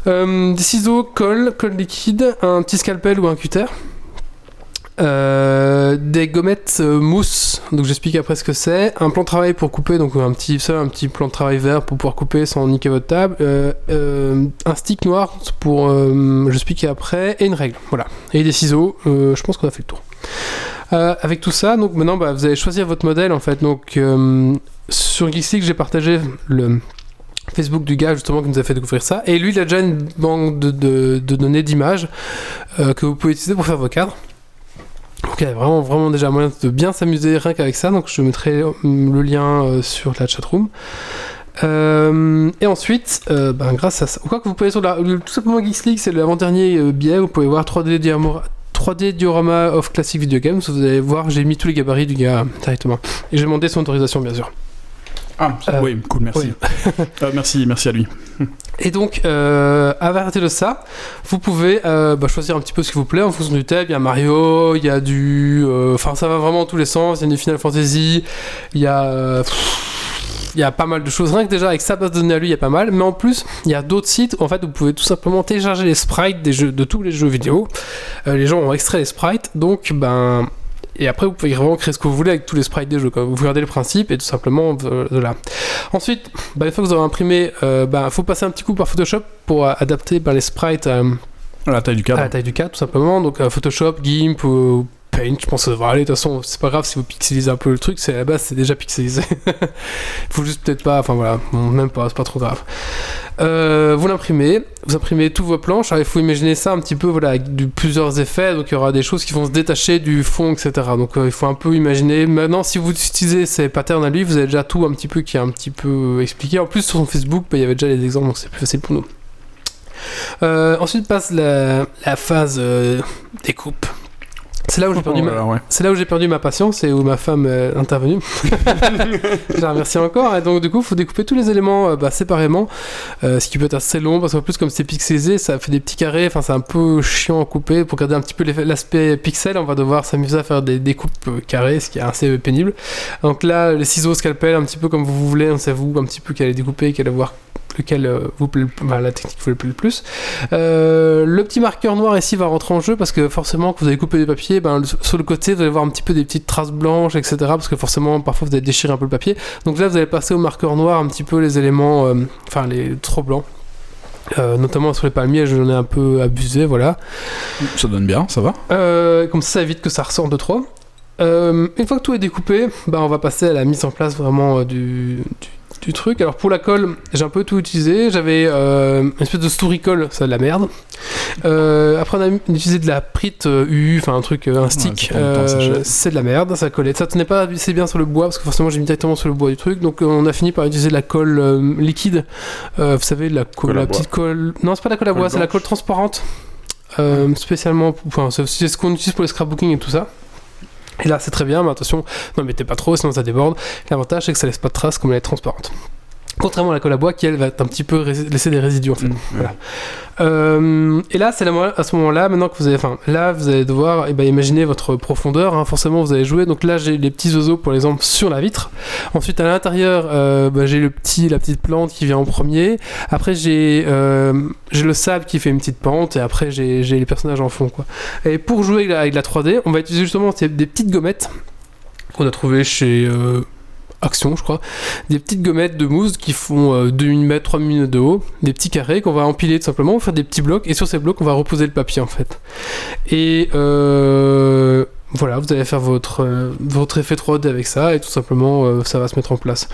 Euh, des ciseaux, colle, colle liquide, un petit scalpel ou un cutter. Euh, des gommettes euh, mousse, donc j'explique après ce que c'est. Un plan de travail pour couper, donc un petit, plan de travail vert pour pouvoir couper sans niquer votre table. Un stick noir pour, j'explique après, et une règle, voilà. Et des ciseaux, je pense qu'on a fait le tour. Euh, avec tout ça, donc maintenant bah, vous allez choisir votre modèle en fait. Donc euh, sur Geeksleague, j'ai partagé le Facebook du gars justement qui nous a fait découvrir ça. Et lui, il a déjà une banque de, données d'images euh, que vous pouvez utiliser pour faire vos cadres. Donc il y a vraiment, vraiment déjà moyen de bien s'amuser rien qu'avec ça. Donc je mettrai le lien sur la chatroom. Euh, et ensuite, ben, grâce à ça, quoi que vous pouvez sur la, tout simplement Geeksleague, c'est l'avant-dernier euh. Vous pouvez voir 3D diorama, 3D diorama of classic video games. Vous allez voir, j'ai mis tous les gabarits du gars directement. Et j'ai demandé son autorisation, bien sûr. Ah, Euh, oui, cool, merci. Euh, merci, merci à lui. Et donc, euh, à partir de ça, vous pouvez euh, bah, choisir un petit peu ce qui vous plaît en fonction du thème. Il y a Mario, il y a du. Enfin, ça va vraiment dans tous les sens. Il y a du Final Fantasy, il y a. pff, il y a pas mal de choses. Rien que déjà avec sa base de données à lui, il y a pas mal. Mais en plus, il y a d'autres sites où en fait vous pouvez tout simplement télécharger les sprites des jeux, de tous les jeux vidéo. Euh, les gens ont extrait les sprites, donc ben Et après, vous pouvez vraiment créer ce que vous voulez avec tous les sprites des jeux. Quoi. Vous regardez le principe et tout simplement, euh, voilà. Ensuite, bah, une fois que vous aurez imprimé, il euh, bah, faut passer un petit coup par Photoshop pour euh, adapter bah, les sprites à la taille du cadre. À la taille du cadre, tout simplement. Donc Photoshop, GIMP ou Je pense que ça devrait aller. De toute façon, c'est pas grave si vous pixelisez un peu le truc, c'est à la base, c'est déjà pixelisé. Faut juste peut-être pas, enfin voilà, même pas, c'est pas trop grave. Euh, vous l'imprimez, vous imprimez toutes vos planches. il faut imaginer ça un petit peu voilà, avec plusieurs effets. Donc il y aura des choses qui vont se détacher du fond, etc. Donc euh, il faut un peu imaginer. Maintenant, si vous utilisez ces patterns à lui, vous avez déjà tout un petit peu qui est un petit peu expliqué. En plus, sur son Facebook, bah, il y avait déjà les exemples, donc c'est plus facile pour nous. Euh, ensuite passe la, la phase des coupes. C'est là où j'ai perdu, ma... c'est là où j'ai perdu ma patience et où ma femme est intervenue. je la remercie encore. Et donc du coup, il faut découper tous les éléments euh, bah, séparément, euh, ce qui peut être assez long parce qu'en plus comme c'est pixelisé, ça fait des petits carrés. Enfin, c'est un peu chiant à couper. Pour garder un petit peu l'aspect pixel, on va devoir s'amuser à faire des découpes euh, carrées, ce qui est assez pénible. Donc là, les ciseaux, scalpel, un petit peu comme vous voulez. C'est vous un petit peu qui allez découper, qui allez voir lequel euh, vous plaît, la technique vous plaît le plus. Euh, le petit marqueur noir ici va rentrer en jeu parce que forcément, quand vous avez coupé du papier, ben, sur le côté, vous allez voir un petit peu des petites traces blanches, etc. Parce que forcément, parfois, vous allez déchirer un peu le papier. Donc là, vous allez passer au marqueur noir un petit peu les éléments, euh, enfin, les trop blancs. notamment sur les palmiers, j'en ai un peu abusé, voilà. Ça donne bien, ça va. comme ça, ça évite que ça ressorte de trop. une fois que tout est découpé, bah, on va passer à la mise en place vraiment du, du truc. Alors pour la colle, j'ai un peu tout utilisé. J'avais euh, une espèce de story colle, ça de la merde. Euh, après on a utilisé de la prit UU, enfin un truc, euh, un stick. c'est de la merde, ça collait. Ça tenait pas assez bien sur le bois parce que forcément j'ai mis directement sur le bois du truc. Donc on a fini par utiliser de la colle liquide. vous savez, la, colle, la petite colle. Non, c'est pas la colle à bois, c'est la colle transparente. spécialement, enfin, c'est ce qu'on utilise pour les scrapbooking et tout ça. Et là, c'est très bien, mais attention, n'en mettez pas trop, sinon ça déborde. L'avantage, c'est que ça laisse pas de traces comme elle est transparente. Contrairement à la colle à bois qui, elle, va un petit peu laisser des résidus en fait. Mmh, voilà. Euh, et là, c'est à ce moment-là, maintenant que vous avez, enfin, là, vous allez devoir, eh ben, imaginer votre profondeur. Hein. forcément, vous allez jouer. Donc là, j'ai les petits oiseaux, pour exemple, sur la vitre. Ensuite, à l'intérieur, euh, bah, j'ai le petit, la petite plante qui vient en premier. Après, j'ai, euh, j'ai le sable qui fait une petite pente. Et après, j'ai, les personnages en fond, quoi. Et pour jouer avec la 3D, on va utiliser justement des petites gommettes qu'on a trouvé chez Action, je crois, des petites gommettes de mousse qui font 2 mm, 3 mm de haut, des petits carrés qu'on va empiler tout simplement, on va faire des petits blocs, et sur ces blocs, on va reposer le papier en fait. Et euh, voilà, vous allez faire votre, euh, votre effet 3D avec ça, et tout simplement, euh, ça va se mettre en place.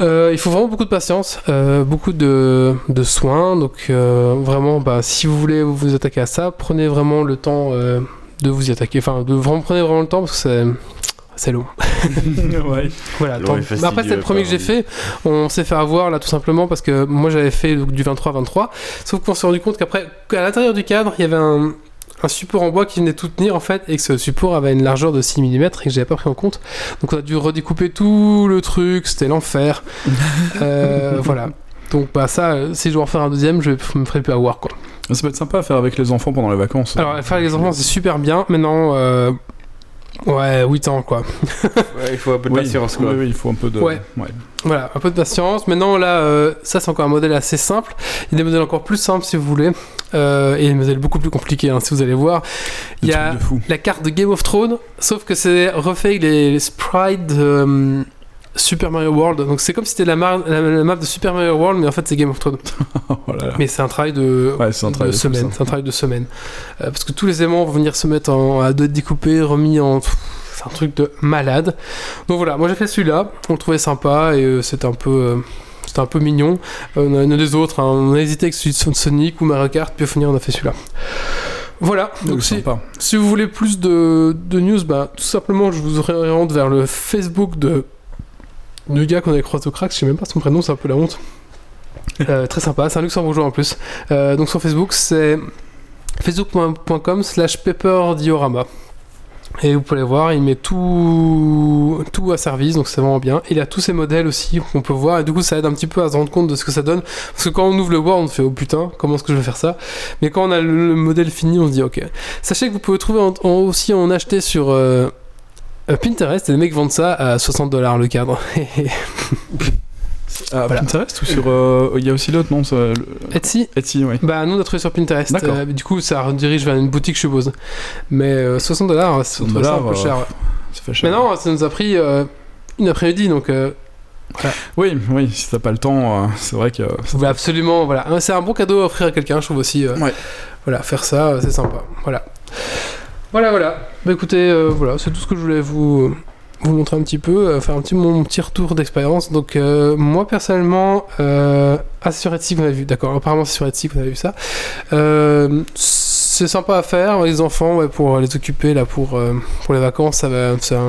il faut vraiment beaucoup de patience, beaucoup de, soins. Donc vraiment, bah, si vous voulez vous attaquer à ça, prenez vraiment le temps de vous y attaquer. Enfin, de vraiment prenez vraiment le temps parce que c'est long. ouais. Voilà. Mais après, c'est le premier que j'ai fait. On s'est fait avoir là tout simplement parce que moi j'avais fait du 23-23. Sauf qu'on s'est rendu compte qu'après, à l'intérieur du cadre, il y avait un, support en bois qui venait tout tenir en fait et que ce support avait une largeur de 6 mm et que j'avais pas pris en compte. Donc on a dû redécouper tout le truc, c'était l'enfer. Euh, voilà. Donc bah ça, si je dois en faire un deuxième, je me ferai plus avoir quoi. Ça peut être sympa à faire avec les enfants pendant les vacances. Alors faire avec les enfants c'est super bien. Maintenant, euh, Ouais, 8 ans quoi. ouais, il faut un peu de patience quoi. Oui, il faut un peu de. Ouais. Voilà, un peu de patience. Maintenant là, euh, ça c'est encore un modèle assez simple. Il y a des modèles encore plus simples si vous voulez. Euh, et des modèles beaucoup plus compliqués hein, si vous allez voir. il y a la carte de Game of Thrones, sauf que c'est refait avec les, sprites. Euh, Super Mario World. Donc c'est comme si c'était la, la, map de Super Mario World, mais en fait c'est Game of Thrones. oh mais c'est un travail de, ouais, un travail de, semaine. C'est un travail de semaine. Euh, parce que tous les aimants vont venir se mettre en, à deux découpés, remis en. C'est un truc de malade. Donc voilà, moi j'ai fait celui-là. On le trouvait sympa et euh, c'était un peu. Euh, c'était un peu mignon. on a, des autres. Hein. On a hésité avec celui de Sonic ou Mario Kart, puis au final on a fait celui-là. Voilà, donc si, si, vous voulez plus de, de news, bah, tout simplement je vous oriente vers le Facebook de le gars qu'on avait croisé au crack, je sais même pas son prénom, c'est un peu la honte. Euh, très sympa, c'est un luxembourgeois en plus. Euh, donc sur Facebook, c'est facebook.com slash pepperdiorama. Et vous pouvez voir, il met tout, tout à service, donc c'est vraiment bien. Il a tous ses modèles aussi qu'on peut voir, et du coup ça aide un petit peu à se rendre compte de ce que ça donne. Parce que quand on ouvre le Word, on se fait oh putain, comment est-ce que je vais faire ça? Mais quand on a le, modèle fini, on se dit ok. Sachez que vous pouvez trouver aussi en acheter sur euh, euh, Pinterest, les mecs vendent ça à 60 dollars le cadre. Ah, Voilà. Pinterest ou sur. euh, Il y a aussi l'autre, non ça, le- Etsy Etsy, oui. Bah, nous, on a trouvé sur Pinterest. Euh, du coup, ça redirige vers une boutique, je suppose. Mais euh, 60 dollars, c'est 60 ça un peu dollars, cher. ouais. Ça fait cher. Mais non, ça nous a pris euh, une après-midi, donc euh, Oui, oui, si t'as pas le temps, euh, c'est vrai que. voulez absolument. Voilà, c'est un bon cadeau à offrir à quelqu'un, je trouve aussi. euh, Ouais. Voilà, faire ça, euh, c'est sympa. Voilà. Voilà, voilà. Bah écoutez, euh, voilà, c'est tout ce que je voulais vous, vous montrer un petit peu, euh, faire un petit, mon petit retour d'expérience. Donc, euh, moi personnellement, euh, ah, c'est sur Etsy qu'on a vu, d'accord, apparemment c'est sur Etsy qu'on avait vu ça. Euh, c'est sympa à faire, les enfants, ouais, pour les occuper là pour, euh, pour les vacances,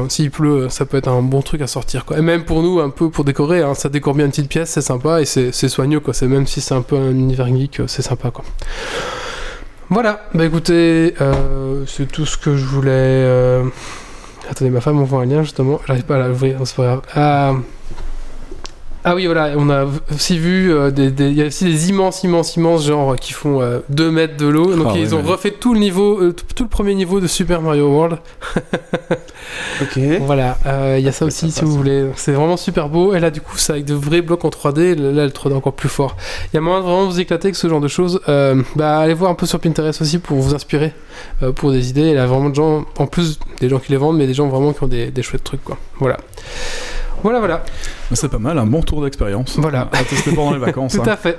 s'il pleut, ça peut être un bon truc à sortir quoi. Et même pour nous, un peu pour décorer, hein, ça décore bien une petite pièce, c'est sympa et c'est soigneux quoi. Même si c'est un peu un univers geek, euh, c'est sympa quoi. Voilà, bah écoutez, euh, c'est tout ce que je voulais. euh, Attendez, ma femme m'envoie un lien justement, j'arrive pas à l'ouvrir, c'est pas grave. Ah... Ah oui, voilà, on a aussi vu euh, des, y a aussi des immenses, immenses, immenses genre qui font 2 mètres de l'eau. Donc Ah ils ont refait tout le niveau, euh, tout, tout le premier niveau de Super Mario World. Ok. Voilà, euh, il y a ça aussi si vous voulez. C'est vraiment super beau. Et là, du coup, c'est avec de vrais blocs en 3D. Là, le 3D est encore plus fort. Il y a moyen de vraiment vous éclater avec ce genre de choses. Euh, bah, allez voir un peu sur Pinterest aussi pour vous inspirer euh, pour des idées. Il y a vraiment de gens, en plus des gens qui les vendent, mais des gens vraiment qui ont des, des chouettes trucs, quoi. Voilà. Voilà, voilà. Mais C'est pas mal, un bon tour d'expérience. Voilà. À tester pendant les vacances. Tout hein. à fait.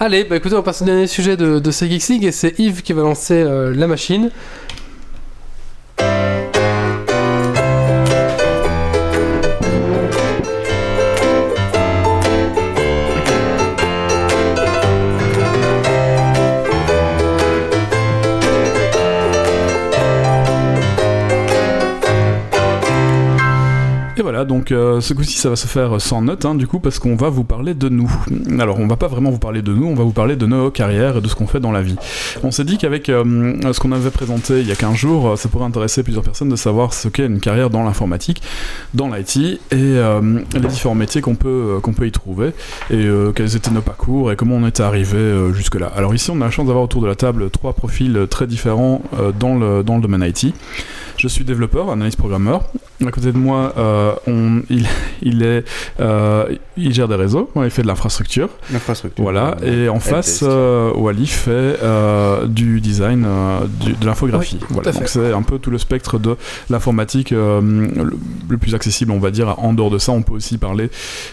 Allez, bah écoutez, on passe au dernier sujet de, de ce Geeks League et c'est Yves qui va lancer euh, la machine. Voilà, donc euh, ce coup-ci ça va se faire sans note, hein, du coup, parce qu'on va vous parler de nous. Alors, on va pas vraiment vous parler de nous, on va vous parler de nos carrières et de ce qu'on fait dans la vie. On s'est dit qu'avec euh, ce qu'on avait présenté il y a 15 jours, ça pourrait intéresser plusieurs personnes de savoir ce qu'est une carrière dans l'informatique, dans l'IT, et euh, les différents métiers qu'on peut, peut y trouver, et quels étaient nos parcours, et comment on était arrivé jusque-là. Alors ici, on a la chance d'avoir autour de la table trois profils très différents dans, le, dans le domaine IT. Je suis développeur, analyste programmeur. À côté de moi, euh, on, il, il, est, euh, il gère des réseaux, il fait de l'infrastructure. L'infrastructure. Voilà. Et en face, euh, Wally fait euh, du design, euh, du- de l'infographie. Oui, voilà. Donc c'est un peu tout le spectre de l'informatique euh, le, le plus accessible, on va dire. En dehors de ça, on peut aussi parler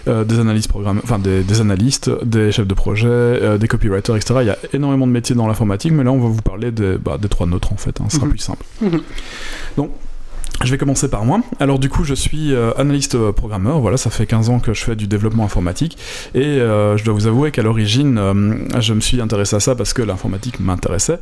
euh, des analystes programme, enfin des, des analystes, des chefs de projet, euh, des copywriters, etc. Il y a énormément de métiers dans l'informatique, mais là, on va vous parler des, bah, des trois nôtres en fait. hein. Ce sera Mhm. plus simple. Mhm. Donc, non je vais commencer par moi. Alors du coup, je suis euh, analyste euh, programmeur. Voilà, ça fait 15 ans que je fais du développement informatique. Et euh, je dois vous avouer qu'à l'origine, je me suis intéressé à ça parce que l'informatique m'intéressait.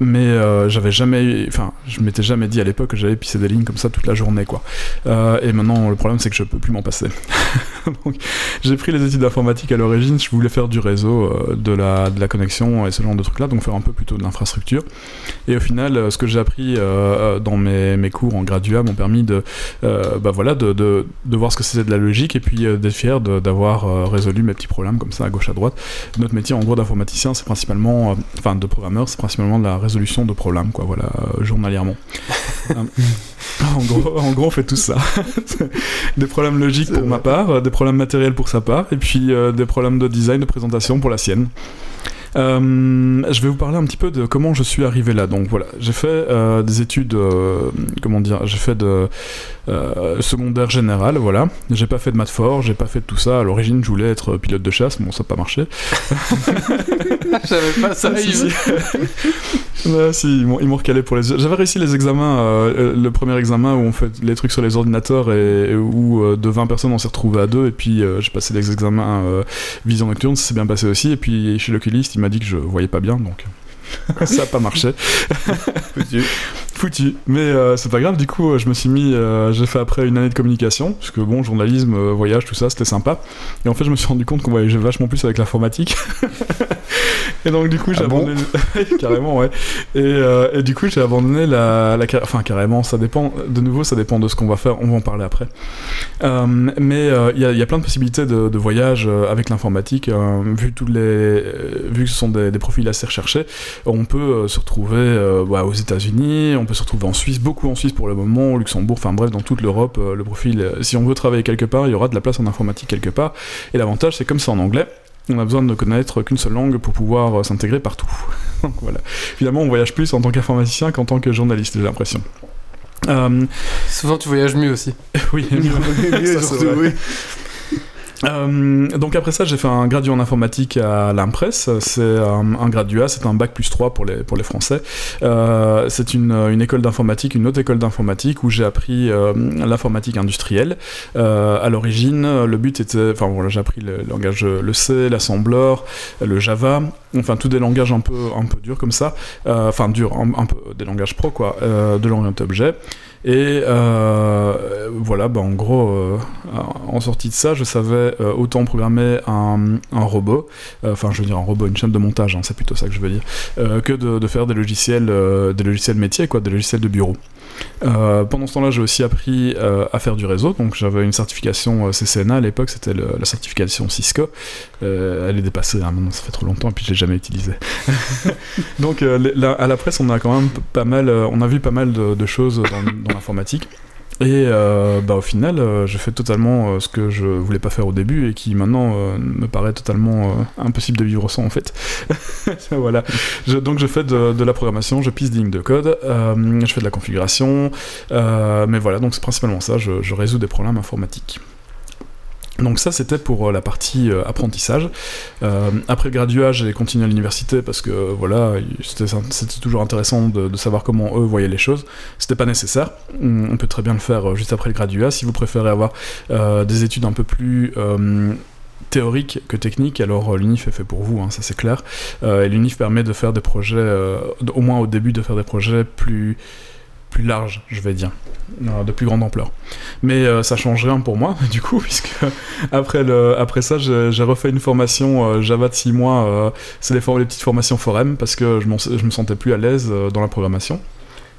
Mais j'avais jamais... Enfin, je m'étais jamais dit à l'époque que j'allais pisser des lignes comme ça toute la journée, quoi. Et maintenant, le problème, c'est que je peux plus m'en passer. Donc, j'ai pris les études d'informatique à l'origine. Je voulais faire du réseau, de, la, de la connexion et ce genre de trucs-là. Donc faire un peu plutôt de l'infrastructure. Et au final, ce que j'ai appris dans mes, mes cours en gradua m'ont permis de, euh, bah voilà, de, de, de voir ce que c'était de la logique et puis euh, d'être fier d'avoir euh, résolu mes petits problèmes comme ça à gauche à droite. Notre métier en gros d'informaticien, c'est principalement, enfin de programmeur, c'est principalement de la résolution de problèmes, quoi, voilà, journalièrement. En, gros, en gros, on fait tout ça. des problèmes logiques pour ma part, des problèmes matériels pour sa part, et puis euh, des problèmes de design, de présentation pour la sienne. Euh, je vais vous parler un petit peu de comment je suis arrivé là. Donc voilà, j'ai fait euh, des études, euh, comment dire, j'ai fait de secondaire général, voilà. J'ai pas fait de maths fort, j'ai pas fait de tout ça. À l'origine, je voulais être pilote de chasse, bon, ça n'a pas marché. J'avais pas ça, Ah, si, Yves. si. Ouais, si, ils m'ont ils recalé pour les. J'avais réussi les examens, euh, le premier examen où on fait les trucs sur les ordinateurs et, et où euh, de 20 personnes on s'est retrouvé à deux. Et puis euh, j'ai passé les examens vision nocturne, ça s'est bien passé aussi. Et puis chez l'oculiste, il m'a dit que je voyais pas bien, donc ça a pas marché. Foutu. Mais euh, c'est pas grave, du coup, euh, je me suis mis. euh, j'ai fait après une année de communication, parce que bon, journalisme, euh, voyage, tout ça, c'était sympa. Et en fait, je me suis rendu compte qu'on voyageait vachement plus avec l'informatique. et donc, du coup, j'ai Ah bon abandonné. carrément, ouais. Et, et du coup, j'ai abandonné la, la. Enfin, carrément, ça dépend. De nouveau, ça dépend de ce qu'on va faire, on va en parler après. Mais il y, y a plein de possibilités de, de voyage avec l'informatique, vu, tous les, vu que ce sont des, des profils assez recherchés. On peut se retrouver bah, aux États-Unis, on peut peut se retrouver en Suisse, beaucoup en Suisse pour le moment, au Luxembourg, enfin bref, dans toute l'Europe, euh, le profil, euh, si on veut travailler quelque part, il y aura de la place en informatique quelque part. Et l'avantage, c'est comme c'est en anglais, on a besoin de ne connaître qu'une seule langue pour pouvoir euh, s'intégrer partout. Donc voilà. Finalement, on voyage plus en tant qu'informaticien qu'en tant que journaliste, j'ai l'impression. Euh, Souvent, tu voyages mieux aussi. oui, Mieux, Ça, surtout, oui. Euh, donc après ça, j'ai fait un graduat en informatique à l'Impress. C'est un, graduat, c'est un bac plus 3 pour les, pour les Français. Euh, c'est une, une école d'informatique, une autre école d'informatique où j'ai appris euh, l'informatique industrielle. Euh, à l'origine, le but était, enfin voilà, j'ai appris le langage, le C, l'assembleur, le Java, enfin tous des langages un peu, un peu durs comme ça. Enfin durs, un, peu des langages pro quoi, de l'orienté objet. Et euh, voilà, bah, en gros, euh, en sortie de ça, je savais euh, autant programmer un, un robot, enfin je veux dire un robot, une chaîne de montage, hein, c'est plutôt ça que je veux dire, que de, faire des logiciels, des logiciels métiers, quoi, des logiciels de bureau. Euh, pendant ce temps-là, j'ai aussi appris euh, à faire du réseau, donc j'avais une certification euh, CCNA à l'époque, c'était la certification Cisco. Elle est dépassée, ça fait trop longtemps et puis je l'ai jamais utilisée. donc à la presse, on a quand même pas mal, on a vu pas mal de, choses dans l'informatique. Et euh, bah, au final, euh, j'ai fait totalement euh, ce que je voulais pas faire au début et qui maintenant euh, me paraît totalement impossible de vivre sans en fait. voilà. Je- donc je fais de, la programmation, je pisse des lignes de code, je fais de la configuration, mais voilà, donc c'est principalement ça, je, je résous des problèmes informatiques. Donc ça c'était pour euh, la partie euh, apprentissage. Euh, après le graduat j'ai continué à l'université parce que voilà c'était toujours intéressant de, savoir comment eux voyaient les choses. C'était pas nécessaire. On peut très bien le faire juste après le graduat. Si vous préférez avoir des études un peu plus théoriques que techniques, alors l'UNIF est fait pour vous, hein, ça c'est clair. Et l'UNIF permet de faire des projets, au moins au début, de faire des projets plus plus larges, je vais dire, de plus grande ampleur. Mais euh, ça change rien pour moi, du coup, puisque après, le, après ça, j'ai refait une formation euh, Java de 6 mois. euh, c'est les, les petites formations forum, parce que je, je me sentais plus à l'aise dans la programmation.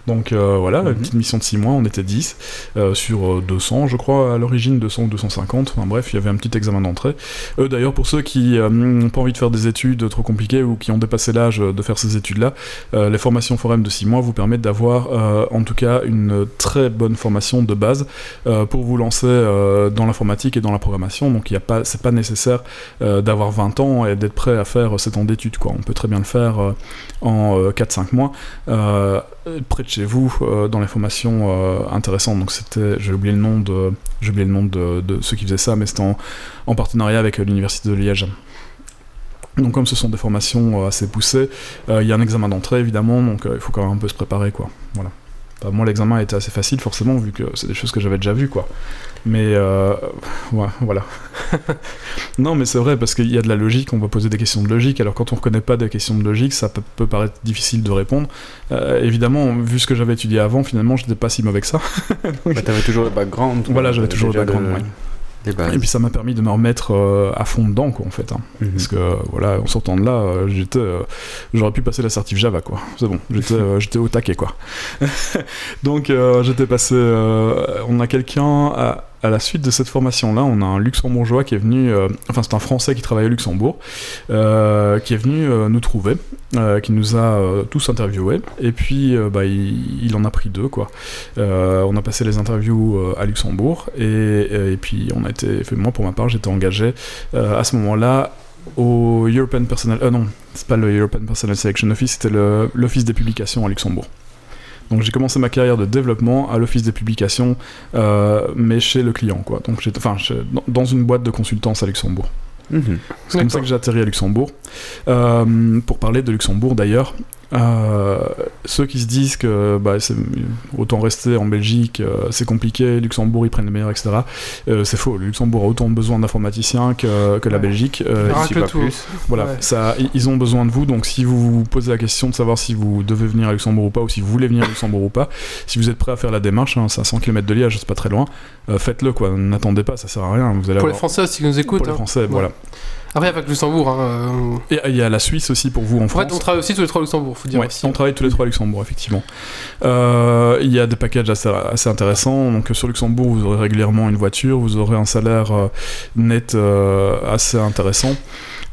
Donc euh, voilà, une Mhm. petite mission de 6 mois, on était 10 euh, sur euh, 200, je crois, à l'origine, 200 ou 250. Enfin bref, il y avait un petit examen d'entrée. Euh, D'ailleurs, pour ceux qui euh, n'ont pas envie de faire des études trop compliquées ou qui ont dépassé l'âge de faire ces études-là, euh, les formations forum de 6 mois vous permettent d'avoir euh, en tout cas une très bonne formation de base euh, pour vous lancer euh, dans l'informatique et dans la programmation. Donc il y a pas, c'est pas nécessaire euh, d'avoir 20 ans et d'être prêt à faire 7 ans d'études. Quoi. On peut très bien le faire euh, en euh, 4-5 mois. Euh, près de chez vous euh, dans les formations euh, intéressantes. Donc c'était j'ai oublié le nom de j'ai oublié le nom de, ceux qui faisaient ça mais c'était en, en partenariat avec l'université de Liège. Donc comme ce sont des formations assez poussées il y a un examen d'entrée évidemment. Donc il faut quand même un peu se préparer quoi. Voilà Enfin, moi l'examen était assez facile forcément vu que c'est des choses que j'avais déjà vues quoi mais euh, ouais, voilà non mais c'est vrai parce qu'il y a de la logique on va poser des questions de logique alors quand on reconnaît pas des questions de logique ça peut, peut paraître difficile de répondre euh, évidemment vu ce que j'avais étudié avant finalement j'étais pas si mauvais que ça Bah, t'avais toujours le background. Voilà, j'avais T'avais toujours le background, ouais. Les bases. et puis ça m'a permis de me remettre euh, à fond dedans quoi en fait hein. Mhm. Parce que voilà, en sortant de là, euh, j'étais, euh, j'aurais pu passer la certif Java quoi. C'est bon, j'étais, j'étais au taquet quoi. Donc j'étais passé. on a quelqu'un à, à la suite de cette formation là, on a un luxembourgeois qui est venu, euh, enfin c'est un Français qui travaille au Luxembourg, euh, qui est venu euh, nous trouver, qui nous a tous interviewés. Et puis bah, il, en a pris deux quoi. On a passé les interviews à Luxembourg et, puis on a été, moi pour ma part, j'étais engagé à ce moment-là au European Personal... Euh, non, c'est pas le European Personal Selection Office, c'était l'Office des publications à Luxembourg. Donc j'ai commencé ma carrière de développement à l'Office des publications, euh, mais chez le client, quoi. Donc j'étais, enfin, dans- une boîte de consultance à Luxembourg. Mhm. C'est comme ça que j'ai atterri à Luxembourg. Euh, pour parler de Luxembourg d'ailleurs, euh, ceux qui se disent que bah, c'est autant rester en Belgique, euh, c'est compliqué, Luxembourg ils prennent les meilleurs, etc. euh, c'est faux. Le Luxembourg a autant besoin d'informaticiens que, que la. Belgique. Que pas tout. plus. voilà, Ouais. ça, i- ils ont besoin de vous. Donc, si vous vous posez la question de savoir si vous devez venir à Luxembourg ou pas, ou si vous voulez venir à Luxembourg ou pas, si vous êtes prêt à faire la démarche, hein, c'est à 100 km de Liège, c'est pas très loin, euh, faites-le quoi. N'attendez pas, ça sert à rien. Vous allez Pour les avoir- Français aussi qui nous écoutent. Pour les hein. Français, voilà. Après, il n'y a pas que Luxembourg. Hein. Et euh, il y a la Suisse aussi pour vous en En France. fait, on travaille aussi tous les trois à Luxembourg, faut dire Ouais, aussi. on travaille tous les trois à Luxembourg, effectivement. Euh, Il y a des packages assez, assez intéressants. Donc, sur Luxembourg, vous aurez régulièrement une voiture, vous aurez un salaire euh, net assez intéressant.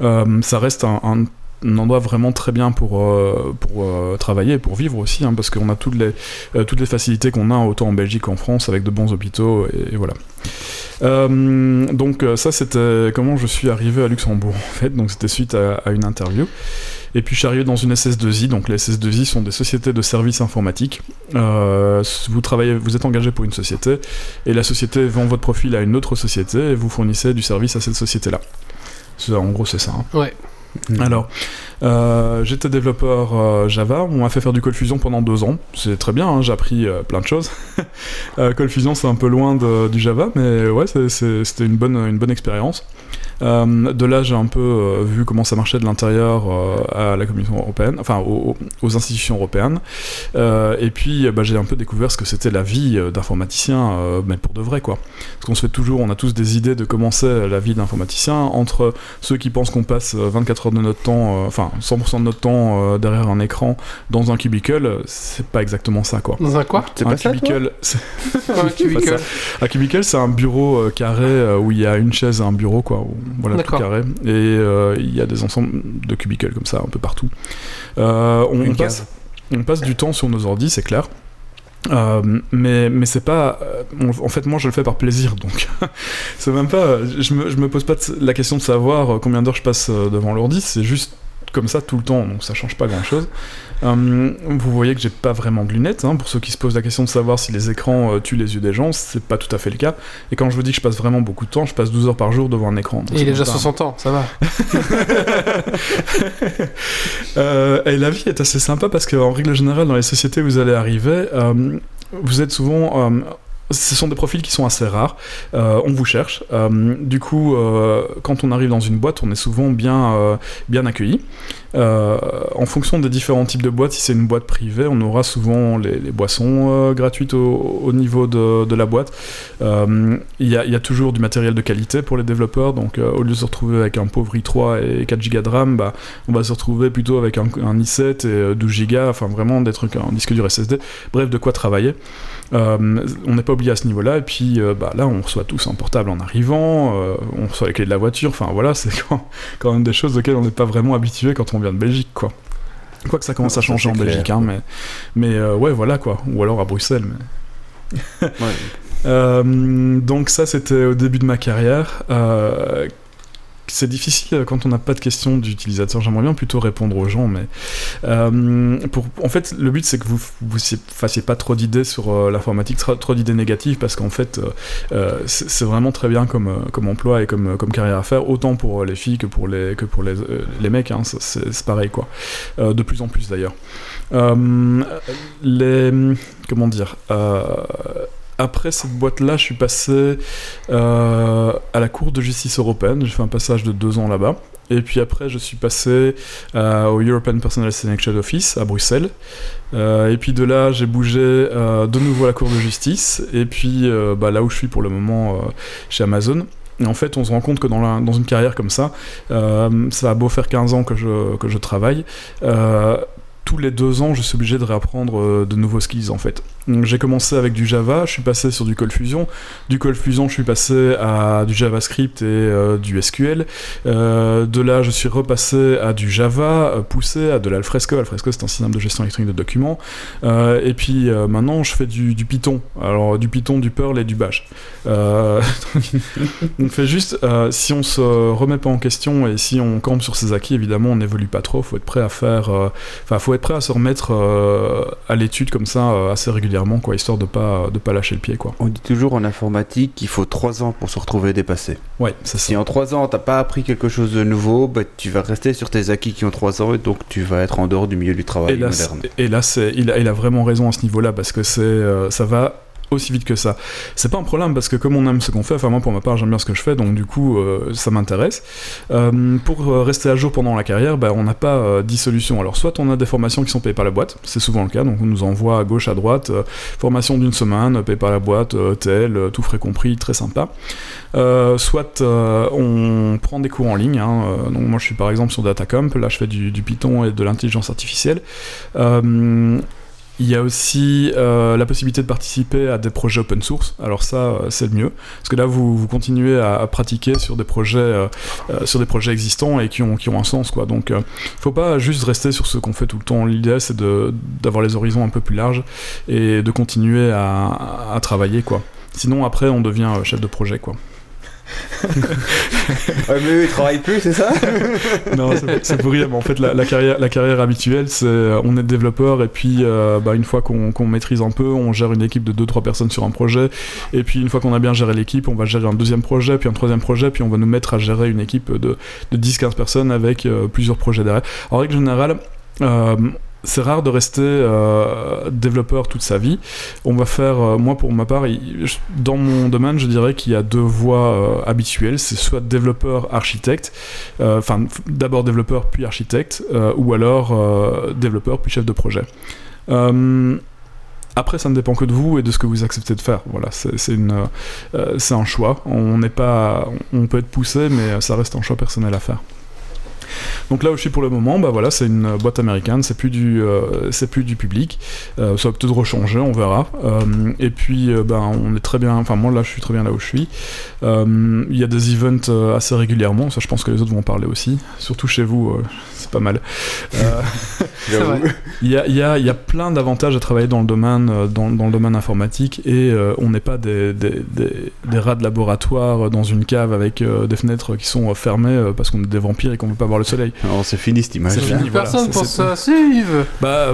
Ça reste un, un un endroit vraiment très bien pour, euh, pour euh, travailler, pour vivre aussi, hein, parce qu'on a toutes les, euh, toutes les facilités qu'on a autant en Belgique qu'en France, avec de bons hôpitaux, et, et voilà. Donc ça c'était comment je suis arrivé à Luxembourg en fait, donc c'était suite à, une interview. Et puis je suis arrivé dans une SS2I, donc les SS2I sont des sociétés de services informatiques. Vous travaillez, vous êtes engagé pour une société, et la société vend votre profil à une autre société, et vous fournissez du service à cette société-là. En gros, c'est ça. hein. Ouais. Alors, euh, j'étais développeur euh, Java, on m'a fait faire du Code Fusion pendant deux ans. C'est très bien, hein, j'ai appris euh, plein de choses. Code Fusion, c'est un peu loin du Java, mais ouais, c'était une bonne, une bonne expérience. Euh, de là, j'ai un peu euh, vu comment ça marchait de l'intérieur euh, à la Commission européenne, enfin aux, aux institutions européennes. Euh, et puis, bah, j'ai un peu découvert ce que c'était la vie d'informaticien, euh, mais pour de vrai, quoi. Parce qu'on se fait toujours, on a tous des idées de comment c'est la vie d'informaticien entre ceux qui pensent qu'on passe euh, 24 heures de notre temps, euh, enfin 100% de notre temps euh, derrière un écran dans un cubicle, c'est pas exactement ça, quoi. Dans un quoi C'est un pas ça, toi cubicle, c'est- Un cubicle. un cubicle, c'est un bureau euh, carré euh, où il y a une chaise et un bureau, quoi. où- voilà, tout carré. Et euh, il y a des ensembles de cubicles comme ça, un peu partout. Euh, on, Une passe, on passe du temps sur nos ordis, c'est clair. Euh, mais mais c'est pas euh, en fait moi je le fais par plaisir donc c'est même pas je me, je me pose pas la question de savoir combien d'heures je passe devant l'ordi c'est juste comme ça tout le temps donc ça change pas grand chose vous voyez que j'ai pas vraiment de lunettes hein, pour ceux qui se posent la question de savoir si les écrans euh, tuent les yeux des gens c'est pas tout à fait le cas et quand je vous dis que je passe vraiment beaucoup de temps je passe 12 heures par jour devant un écran Et il c'est a déjà pas- 60 ans, ça va. Euh, et la vie est assez sympa parce qu'en règle générale, dans les sociétés où vous allez arriver, euh, vous êtes souvent. Ce sont des profils qui sont assez rares. Euh, on vous cherche. Euh, du coup, euh, quand on arrive dans une boîte, on est souvent bien, accueilli. En fonction des différents types de boîtes, si c'est une boîte privée, on aura souvent les, boissons gratuites au, au niveau de, la boîte. Il y, a, toujours du matériel de qualité pour les développeurs. Donc, au lieu de se retrouver avec un pauvre i3 et 4 Go de RAM, bah, on va se retrouver plutôt avec un, un i7 et euh, 12 Go, enfin vraiment des trucs, un disque dur SSD, bref, de quoi travailler. Euh, on n'est pas oublié à ce niveau-là, et puis euh, bah, là, on reçoit tous un portable en arrivant, euh, on reçoit les clés de la voiture, enfin voilà, c'est quand, quand même des choses auxquelles on n'est pas vraiment habitué quand on vient de Belgique, quoi. Quoi que ça commence à changer en clair, Belgique, hein, mais, mais ouais, voilà quoi, ou alors à Bruxelles, mais. Ouais. Donc ça c'était au début de ma carrière. C'est difficile euh, quand on n'a pas de questions d'utilisateur. J'aimerais bien plutôt répondre aux gens, mais euh, pour, en fait, le but c'est que vous vous fassiez pas trop d'idées sur euh, l'informatique, trop, d'idées négatives, parce qu'en fait, c'est vraiment très bien comme, comme emploi et comme, comme carrière à faire, autant pour les filles que pour les, que pour les, les mecs. Hein, c'est- pareil quoi. De plus en plus d'ailleurs. Les comment dire. Après cette boîte-là, je suis passé euh, à la Cour de justice européenne. J'ai fait un passage de deux ans là-bas. Et puis après, je suis passé euh, au European Personal Selection Office à Bruxelles. Euh, et puis de là, j'ai bougé de nouveau à la Cour de justice. Et puis bah, là où je suis pour le moment, chez Amazon. Et en fait, on se rend compte que dans, une carrière comme ça, ça a beau faire 15 ans que je, travaille, tous les deux ans, je suis obligé de réapprendre euh, de nouveaux skills en fait. J'ai commencé avec du Java, je suis passé sur du Cold Fusion. Du Cold Fusion, je suis passé à du JavaScript et euh, du SQL. Euh, de là, je suis repassé à du Java, poussé à de l'Alfresco. Alfresco, c'est un système de gestion électronique de documents. Et puis maintenant, je fais du, du Python. Alors, du Python, du Perl et du Bash. On fait juste, si on se remet pas en question et si on campe sur ses acquis, évidemment, on n'évolue pas trop. Faut être prêt à faire, enfin, faut être prêt à se remettre euh, à l'étude comme ça euh, assez régulièrement, quoi, histoire de pas de pas lâcher le pied, quoi. On dit toujours en informatique qu'il faut 3 ans pour se retrouver dépassé. Ouais, c'est Si en 3 ans t'as pas appris quelque chose de nouveau, bah, tu vas rester sur tes acquis qui ont 3 ans et donc tu vas être en dehors du milieu du Et travail là, moderne. et là, c'est, il a, il a vraiment raison à ce niveau-là parce que c'est, euh, ça va aussi vite que ça. C'est pas un problème parce que comme on aime ce qu'on fait, enfin moi pour ma part j'aime bien ce que je fais donc du coup euh, ça m'intéresse. Euh, pour euh, rester à jour pendant la carrière, bah, on n'a pas euh, 10 solutions. Alors soit on a des formations qui sont payées par la boîte, c'est souvent le cas, donc on nous envoie à gauche, à droite, formation d'une semaine, payée par la boîte, euh, tout frais compris, très sympa. Soit on prend des cours en ligne, hein, donc moi je suis par exemple sur Datacomp, là je fais du Python et de l'intelligence artificielle. Il y a aussi euh, la possibilité de participer à des projets open source. Alors ça, euh, c'est le mieux, parce que là, vous, continuez à, pratiquer sur des projets, euh, sur des projets existants et qui ont, qui ont un sens, quoi. Donc, euh, faut pas juste rester sur ce qu'on fait tout le temps. L'idée, c'est d'avoir les horizons un peu plus larges et de continuer à, à travailler, quoi. Sinon, après, on devient chef de projet, quoi. Ouais, mais eux, ils travaillent plus, c'est ça non, c'est- pour rire, mais en fait, la, carrière, la carrière habituelle, c'est euh, on est développeur et puis euh, bah, une fois qu'on maîtrise un peu, on gère une équipe de 2-3 personnes sur un projet. Et puis une fois qu'on a bien géré l'équipe, on va gérer un deuxième projet, puis un troisième projet, puis on va nous mettre à gérer une équipe de, de 10-15 personnes avec euh, plusieurs projets derrière. En règle générale, c'est rare de rester euh, développeur toute sa vie. On va faire, euh, moi pour ma part, dans mon domaine, je dirais qu'il y a deux voies euh, habituelles. C'est soit développeur architecte, enfin d'abord développeur puis architecte, ou alors développeur puis chef de projet. Après, ça ne dépend que de vous et de ce que vous acceptez de faire. Voilà, c'est un choix. On n'est pas, on peut être poussé, mais ça reste un choix personnel à faire. Donc là où je suis pour le moment, bah voilà, c'est une boîte américaine, c'est plus du, euh, public. Euh, ça va peut-être rechanger, on verra. Euh, et puis, ben, on est très bien. Enfin, moi là, je suis très bien là où je suis. Il y a des events assez régulièrement. Ça, je pense que les autres vont en parler aussi. Surtout chez vous, c'est pas mal. Euh, il y a, il y a- il y a plein d'avantages à travailler dans le domaine, euh, dans, dans le domaine informatique et euh, on n'est pas des, des, des- des rats de laboratoire dans une cave avec euh, des fenêtres qui sont fermées parce qu'on est des vampires et qu'on veut pas voir le soleil. Non, c'est fini cette image. C'est fini. voilà, Personne c'est- ça suivre. Bah,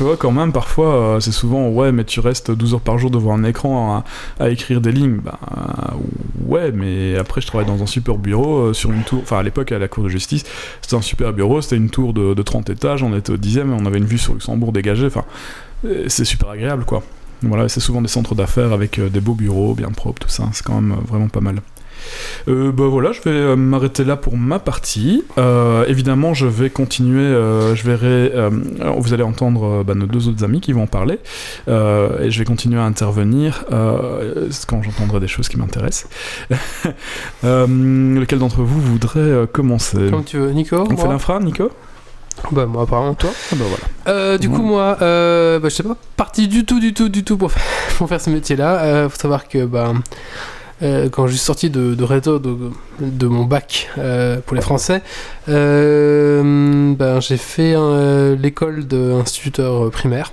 ouais, quand même, parfois, c'est souvent, ouais, mais tu restes 12 heures par jour devant un écran à, à écrire des lignes. Bah, ouais, mais après, je travaille dans un super bureau, sur une tour, enfin, à l'époque, à la Cour de justice, c'était un super bureau, c'était une tour de, de 30 étages, on était au 10 on avait une vue sur Luxembourg dégagée, enfin, euh, c'est super agréable, quoi. Voilà, c'est souvent des centres d'affaires avec euh, des beaux bureaux, bien propres, tout ça, c'est quand même euh, vraiment pas mal. Euh, bah voilà, je vais euh, m'arrêter là pour ma partie. Euh, évidemment, je vais continuer. euh, je verrai. vous allez entendre bah, nos deux autres amis qui vont en parler, et je vais continuer à intervenir quand j'entendrai des choses qui m'intéressent. Lequel d'entre vous voudrait commencer? Comme tu veux. Nico On fait l'infra, Nico? Bah, moi, apparemment. Toi Ah bah voilà. Euh, du coup, moi, euh, bah, je sais pas parti du tout, du tout, du tout pour faire, pour faire ce métier-là. Euh, faut savoir que bah, euh, quand je suis sorti de, de réseau de, de mon bac euh, pour les Français, euh, ben, j'ai fait l'école d'instituteur primaire.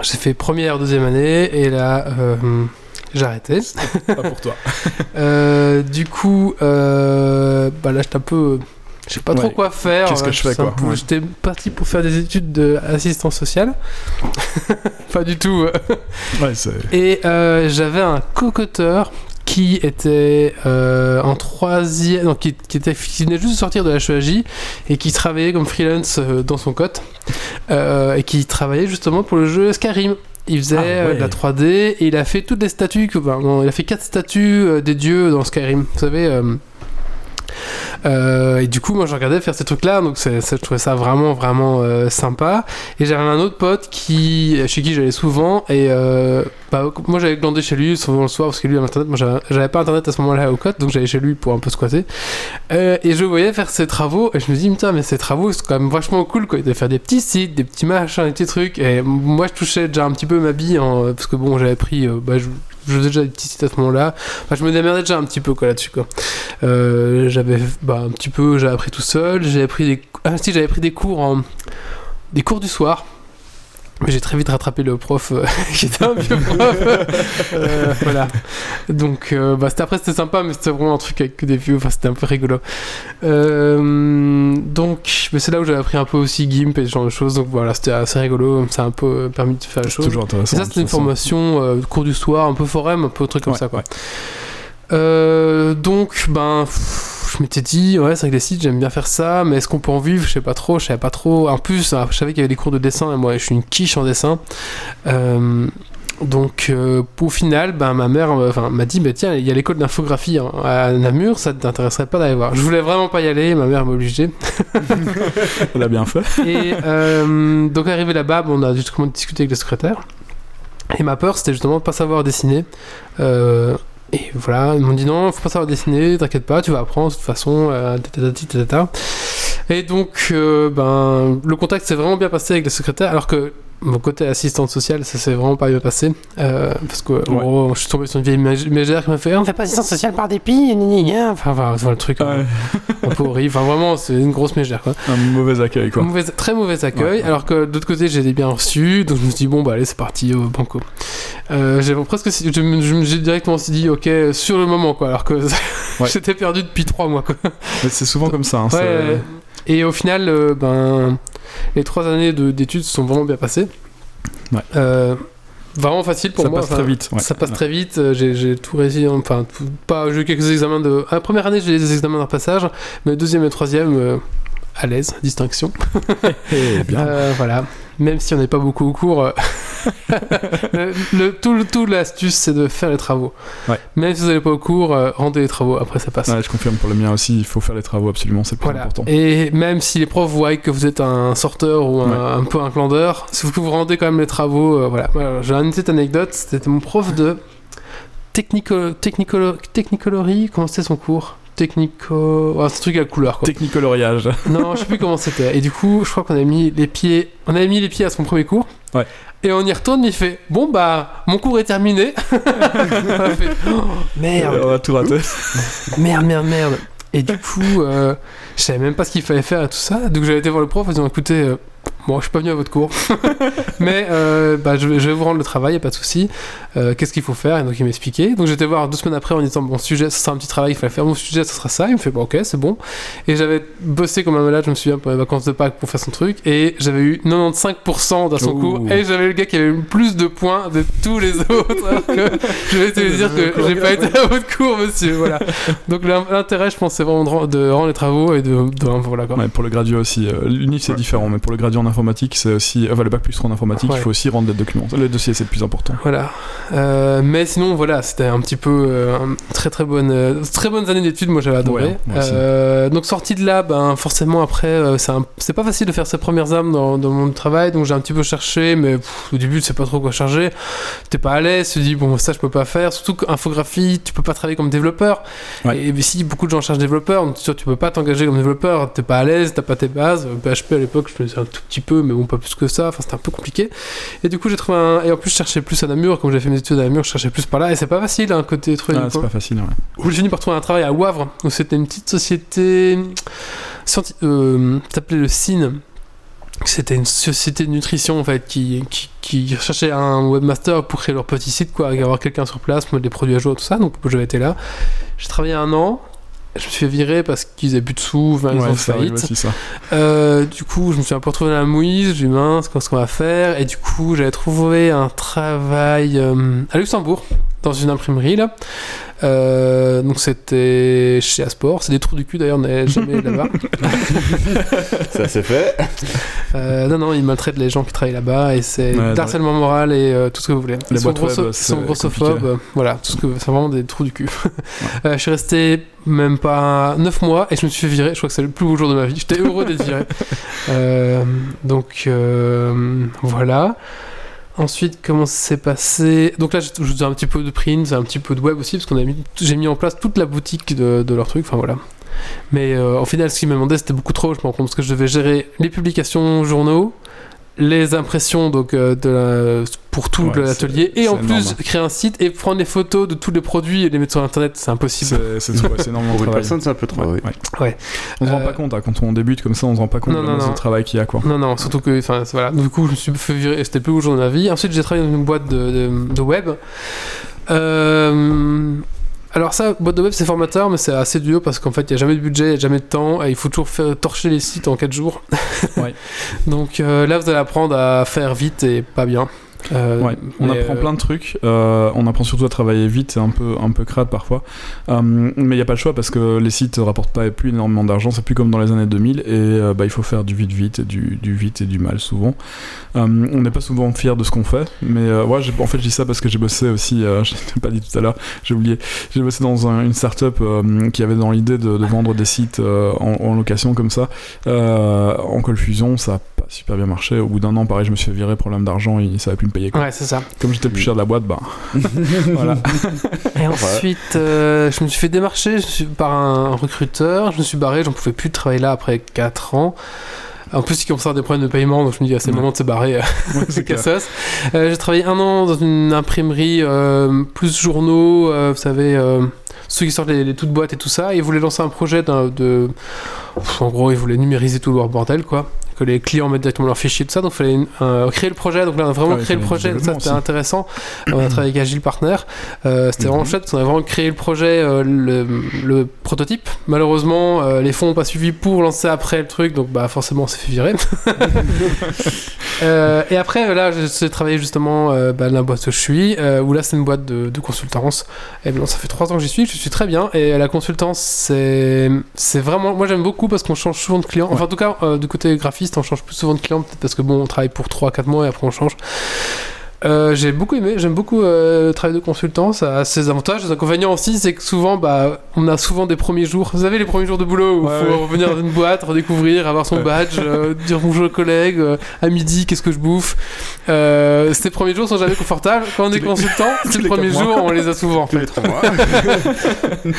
J'ai fait première, deuxième année, et là, j'ai arrêté. Pas pour toi. Du coup, bah là, j'étais un peu. Je sais pas trop Ouais. quoi faire. Qu'est-ce que Euh, je fais, quoi Ouais. J'étais parti pour faire des études d'assistance sociale. pas du tout. euh. Ouais. Et euh, j'avais un cocoteur qui était euh, en troisième, non, qui, qui était, qui venait juste de sortir de la HEJ et qui travaillait comme freelance dans son cote euh, et qui travaillait justement pour le jeu Skyrim. Il faisait Ah, ouais. de la 3D et il a fait toutes les statues, que, enfin, non, il a fait quatre statues des dieux dans Skyrim. Vous savez. Euh, et du coup, moi, je regardais faire ces trucs-là, donc c'est- je trouvais ça vraiment, vraiment euh, sympa. Et j'avais un autre pote qui, chez qui j'allais souvent, et euh, bah, moi j'allais glander chez lui souvent le soir parce que lui avait internet. Moi j'avais- j'avais pas internet à ce moment-là au Côte, donc j'allais chez lui pour un peu squatter. Et je voyais faire ses travaux, et je me dis, putain, mais ces travaux c'est quand même vachement cool quoi. Il devait faire des petits sites, des petits machins, des petits trucs. Et moi je touchais déjà un petit peu ma bille, parce que bon, j'avais pris, bah, je faisais déjà des petits sites à ce moment-là. Je me démerdais déjà un petit peu quoi là-dessus quoi. Euh, j'avais bah, un petit peu, j'ai appris tout seul. J'ai appris des, ah j'avais pris des cours en, des cours du soir. J'ai très vite rattrapé le prof euh, qui était un vieux prof. Euh, voilà. Donc, euh, bah, c'était, après, c'était sympa, mais c'était vraiment un truc avec que des vieux. Enfin, c'était un peu rigolo. Euh, donc, mais c'est là où j'avais appris un peu aussi GIMP et ce genre de choses. Donc voilà, c'était assez rigolo. Ça a un peu permis de faire la C'est chose. toujours intéressant. Et ça, c'était une formation cours du soir, un peu forum, un peu truc comme Ouais, ça, quoi. ouais. Donc, ben, pff, je m'étais dit, ouais, c'est vrai que les sites, j'aime bien faire ça, mais est-ce qu'on peut en vivre? Je sais pas trop, je savais pas trop. En plus, euh, je savais qu'il y avait des cours de dessin, et moi, je suis une quiche en dessin. Euh, donc, euh, au final, ben, ma mère euh, enfin, m'a dit, bah, tiens, il y a l'école d'infographie hein, à Namur, ça t'intéresserait pas d'aller voir. Je voulais vraiment pas y aller, ma mère m'a obligé. Elle a bien fait. Et euh, donc arrivé là-bas, bon, on a justement discuté avec le secrétaire. Et ma peur, c'était justement de pas savoir dessiner. Euh, et voilà, ils m'ont dit non, faut pas savoir dessiner, t'inquiète pas, tu vas apprendre de toute façon. euh. Et donc, euh, ben, le contact s'est vraiment bien passé avec la secrétaire, alors que mon côté assistante sociale, ça s'est vraiment pas bien passé. Euh, parce que, en Ouais. gros, je suis tombé sur une vieille mé- mégère qui m'a fait On fait pas assistante sociale par dépit. Enfin, voilà le truc Ouais, un peu horrible. Enfin, vraiment, c'est une grosse mégère, quoi. un mauvais accueil, quoi. Mauvais- très mauvais accueil, Ouais, alors que de l'autre côté j'ai des bien reçus, donc je me suis dit bon bah allez c'est parti au banco. Euh, j'ai presque, j'ai directement dit ok sur le moment quoi, alors que j'étais perdu depuis trois mois quoi. C'est souvent comme ça. hein, et au final euh, ben les trois années de- d'études sont vraiment bien passées. Ouais. Euh, vraiment facile pour ça moi. passe enfin, très vite. ouais. Ça passe très vite, j'ai j'ai tout réussi, enfin, tout- pas, j'ai eu quelques examens de. La première année, j'ai eu des examens de repassage, mais deuxième et troisième, euh, à l'aise, distinction. Eh bien. Euh, voilà. Même si on n'est pas beaucoup au cours, euh, le, le- tout, l'astuce c'est de faire les travaux. Ouais. Même si vous n'allez pas au cours, euh, rendez les travaux, après ça passe. Ouais, je confirme pour le mien aussi, il faut faire les travaux absolument, c'est plus Voilà. important. Et même si les profs voient que vous êtes un sorteur ou un, Ouais. un peu un glandeur, si vous vous rendez quand même les travaux, euh, voilà. J'ai une petite anecdote, c'était mon prof de technico, technicolo, technicolorie, comment c'était son cours? Technico... C'est un truc à la couleur quoi. Technicoloriage. Non, je sais plus comment c'était. Et du coup, je crois qu'on a mis les pieds, on avait mis les pieds à son premier cours. Ouais. Et on y retourne, il fait bon bah mon cours est terminé. on a fait oh, merde, On a tout raté. merde, merde, merde. Et du coup, euh, je savais même pas ce qu'il fallait faire et tout ça. Donc j'avais été voir le prof en disant écoutez, euh, bon, je suis pas venu à votre cours, mais euh, bah, je, vais, je vais vous rendre le travail, y a pas de souci. Euh, Qu'est-ce qu'il faut faire? Et donc il m'expliquait. Donc j'étais voir deux semaines après en disant bon sujet, ça sera un petit travail, il fallait faire mon sujet, ça sera ça. Il me fait bon ok, c'est bon. Et j'avais bossé comme un malade, je me souviens pour les vacances de Pâques pour faire son truc, et j'avais eu 95% dans son Ouh. cours, et j'avais le gars qui avait eu le plus de points de tous les autres. alors que je vais te dire que j'ai pas été à votre cours, monsieur. Voilà. Donc l'in- l'intérêt, je pense, c'est vraiment de, ren- de rendre les travaux et de, de- voilà quoi. Ouais, pour le graduat aussi. euh, L'UNIF c'est différent, mais pour le graduat en informatique, c'est aussi. Enfin, le bac plus 3 en informatique, Ouais. il faut aussi rendre des documents. Les dossiers, c'est le plus important. Voilà. Euh, mais sinon, voilà, c'était un petit peu euh, très très bonne, euh, très bonnes années d'études. Moi, j'avais adoré. Ouais, donc sorti de là, ben forcément après, c'est un- c'est pas facile de faire ses premières armes dans, dans mon travail. Donc j'ai un petit peu cherché, mais pff, au début, tu sais pas trop quoi charger. T'es pas à l'aise, tu dis bon ça je peux pas faire. Surtout qu'infographie, tu peux pas travailler comme développeur. Ouais. Et, si beaucoup de gens cherchent développeur, donc, tu, tu peux pas t'engager comme développeur. T'es pas à l'aise, t'as pas tes bases. PHP à l'époque, je faisais un tout petit peu, mais bon pas plus que ça. Enfin c'était un peu compliqué. Et du coup, j'ai trouvé un. Et en plus, je cherchais plus à Namur. Comme j'ai fait mes études à Namur, je cherchais plus par là. Et c'est pas facile, hein, côté trouver Ah, c'est coin. pas facile, ouais. J'ai fini par trouver un travail à Wavre, où c'était une petite société. scienti- Euh, s'appelait le CIN. C'était une société de nutrition en fait qui, qui, qui cherchait un webmaster pour créer leur petit site, quoi, avoir quelqu'un sur place, mettre des produits à jour, tout ça. Donc j'avais été là. J'ai travaillé un an. Je me suis fait virer parce qu'ils avaient plus de sous, enfin, ils Ouais, ont faillite. aussi, ça. Euh, du coup, je me suis un peu retrouvé dans la mouise. J'ai dit mince, qu'est-ce qu'on va faire? Et du coup, j'avais trouvé un travail euh, à Luxembourg, dans une imprimerie là. Euh, donc c'était chez Asport. C'est des trous du cul d'ailleurs, on n'est jamais là-bas. Ça c'est fait. Euh, non, non, ils maltraitent les gens qui travaillent là-bas et c'est Ouais, harcèlement moral et euh, tout ce que vous voulez. Les ils sont, web, grosso- ils c'est sont grossophobes, euh, voilà, tout ce que c'est vraiment des trous du cul. Euh, je suis resté même pas 9 mois et je me suis fait virer. Je crois que c'est le plus beau jour de ma vie. J'étais heureux d'être viré. Euh, donc euh, voilà. Ensuite, comment ça s'est passé? Donc là, je je faisais un petit peu de print, un petit peu de web aussi, parce qu'on a mis, j'ai mis en place toute la boutique de, de leur truc. Enfin voilà. Mais euh, au final, ce qu'ils me demandaient, c'était beaucoup trop. Je me rends compte parce que je devais gérer les publications journaux, les impressions donc euh, de la- pour tout Ouais, l'atelier, et en plus énorme. créer un site et prendre les photos de tous les produits et les mettre sur internet. C'est impossible. C'est de Pour une travail. personne, c'est un peu trop. Ouais, oui. ouais. Ouais. On se rend Euh, pas compte, hein, quand on débute comme ça, on se rend pas compte Non, de non, la masse non. de travail qu'il y a, quoi. Non, non, surtout que, enfin, voilà. Du coup, je me suis fait virer, c'était plus beau jour de ma vie. Ensuite, j'ai travaillé dans une boîte de, de- de web. Euh, alors ça, boîte de web, c'est formateur, mais c'est assez dur parce qu'en fait, il n'y a jamais de budget, il n'y a jamais de temps, et il faut toujours faire torcher les sites en 4 jours. Ouais. Donc euh, là, vous allez apprendre à faire vite et pas bien. Euh, Ouais, on apprend euh, plein de trucs. euh, on apprend surtout à travailler vite et un peu, un peu crade parfois. Mais il n'y a pas le choix parce que les sites rapportent pas plus énormément d'argent. C'est plus comme dans les années 2000 et bah, il faut faire du vite vite et du, du vite et du mal souvent. On n'est pas souvent fier de ce qu'on fait, mais ouais, en fait je dis ça parce que j'ai bossé aussi. Je l'ai pas dit tout à l'heure, j'ai oublié. J'ai bossé dans un- une startup qui avait dans l'idée de, de vendre des sites en, en location comme ça. En call fusion, ça a pas super bien marché. Au bout d'un an, pareil, je me suis virer problème d'argent, ça avait plus payer. Quoi. Ouais, c'est ça. Comme j'étais le plus cher de la boîte, bah. voilà. Et ensuite, euh, je me suis fait démarcher je suis, par un recruteur. Je me suis barré, j'en pouvais plus travailler là après 4 ans. En plus, il commençait à avoir des problèmes de paiement, donc je me dis, ah, c'est le moment de se barrer. Ouais, c'est cassos. Euh, j'ai travaillé un an dans une imprimerie euh, plus journaux, euh, vous savez, euh, ceux qui sortent les, les toutes boîtes et tout ça. Et ils voulaient lancer un projet de. Pff, En gros, ils voulaient numériser tout leur bordel, quoi. Que les clients mettent directement leurs fichiers, tout ça. Donc, il fallait euh, créer le projet. Donc là, on a vraiment Ah créé le projet. Donc, ça, c'était intéressant. on a travaillé avec Agile Partner. Euh, c'était vraiment Mhm. chouette. parce qu'on a vraiment créé le projet, euh, le, le prototype. Malheureusement, les fonds n'ont pas suivi pour lancer après le truc. Donc, bah, forcément, on s'est fait virer. Et après, là, j'ai travaillé justement bah, dans la boîte où je suis, où là, c'est une boîte de, de consultance. Et maintenant, ça fait trois ans que j'y suis, je suis très bien. Et la consultance, c'est vraiment. Moi, j'aime beaucoup parce qu'on change souvent de clients. Enfin, en tout cas, du côté graphiste, on change plus souvent de clients, peut-être parce que bon, on travaille pour 3-4 mois et après on change. Euh, j'ai beaucoup aimé, j'aime beaucoup euh, le travail de consultant, ça a ses avantages. Les inconvénients aussi, c'est que souvent, bah, on a souvent des premiers jours. Vous savez, les premiers jours de boulot où il Ouais, faut ouais. revenir dans une boîte, redécouvrir, avoir son badge, euh, dire bonjour aux collègues, à midi, qu'est-ce que je bouffe. Ces premiers jours sont jamais confortables. Quand on est consultant, ces premiers jours, on les a souvent en Tous fait. les trois mois.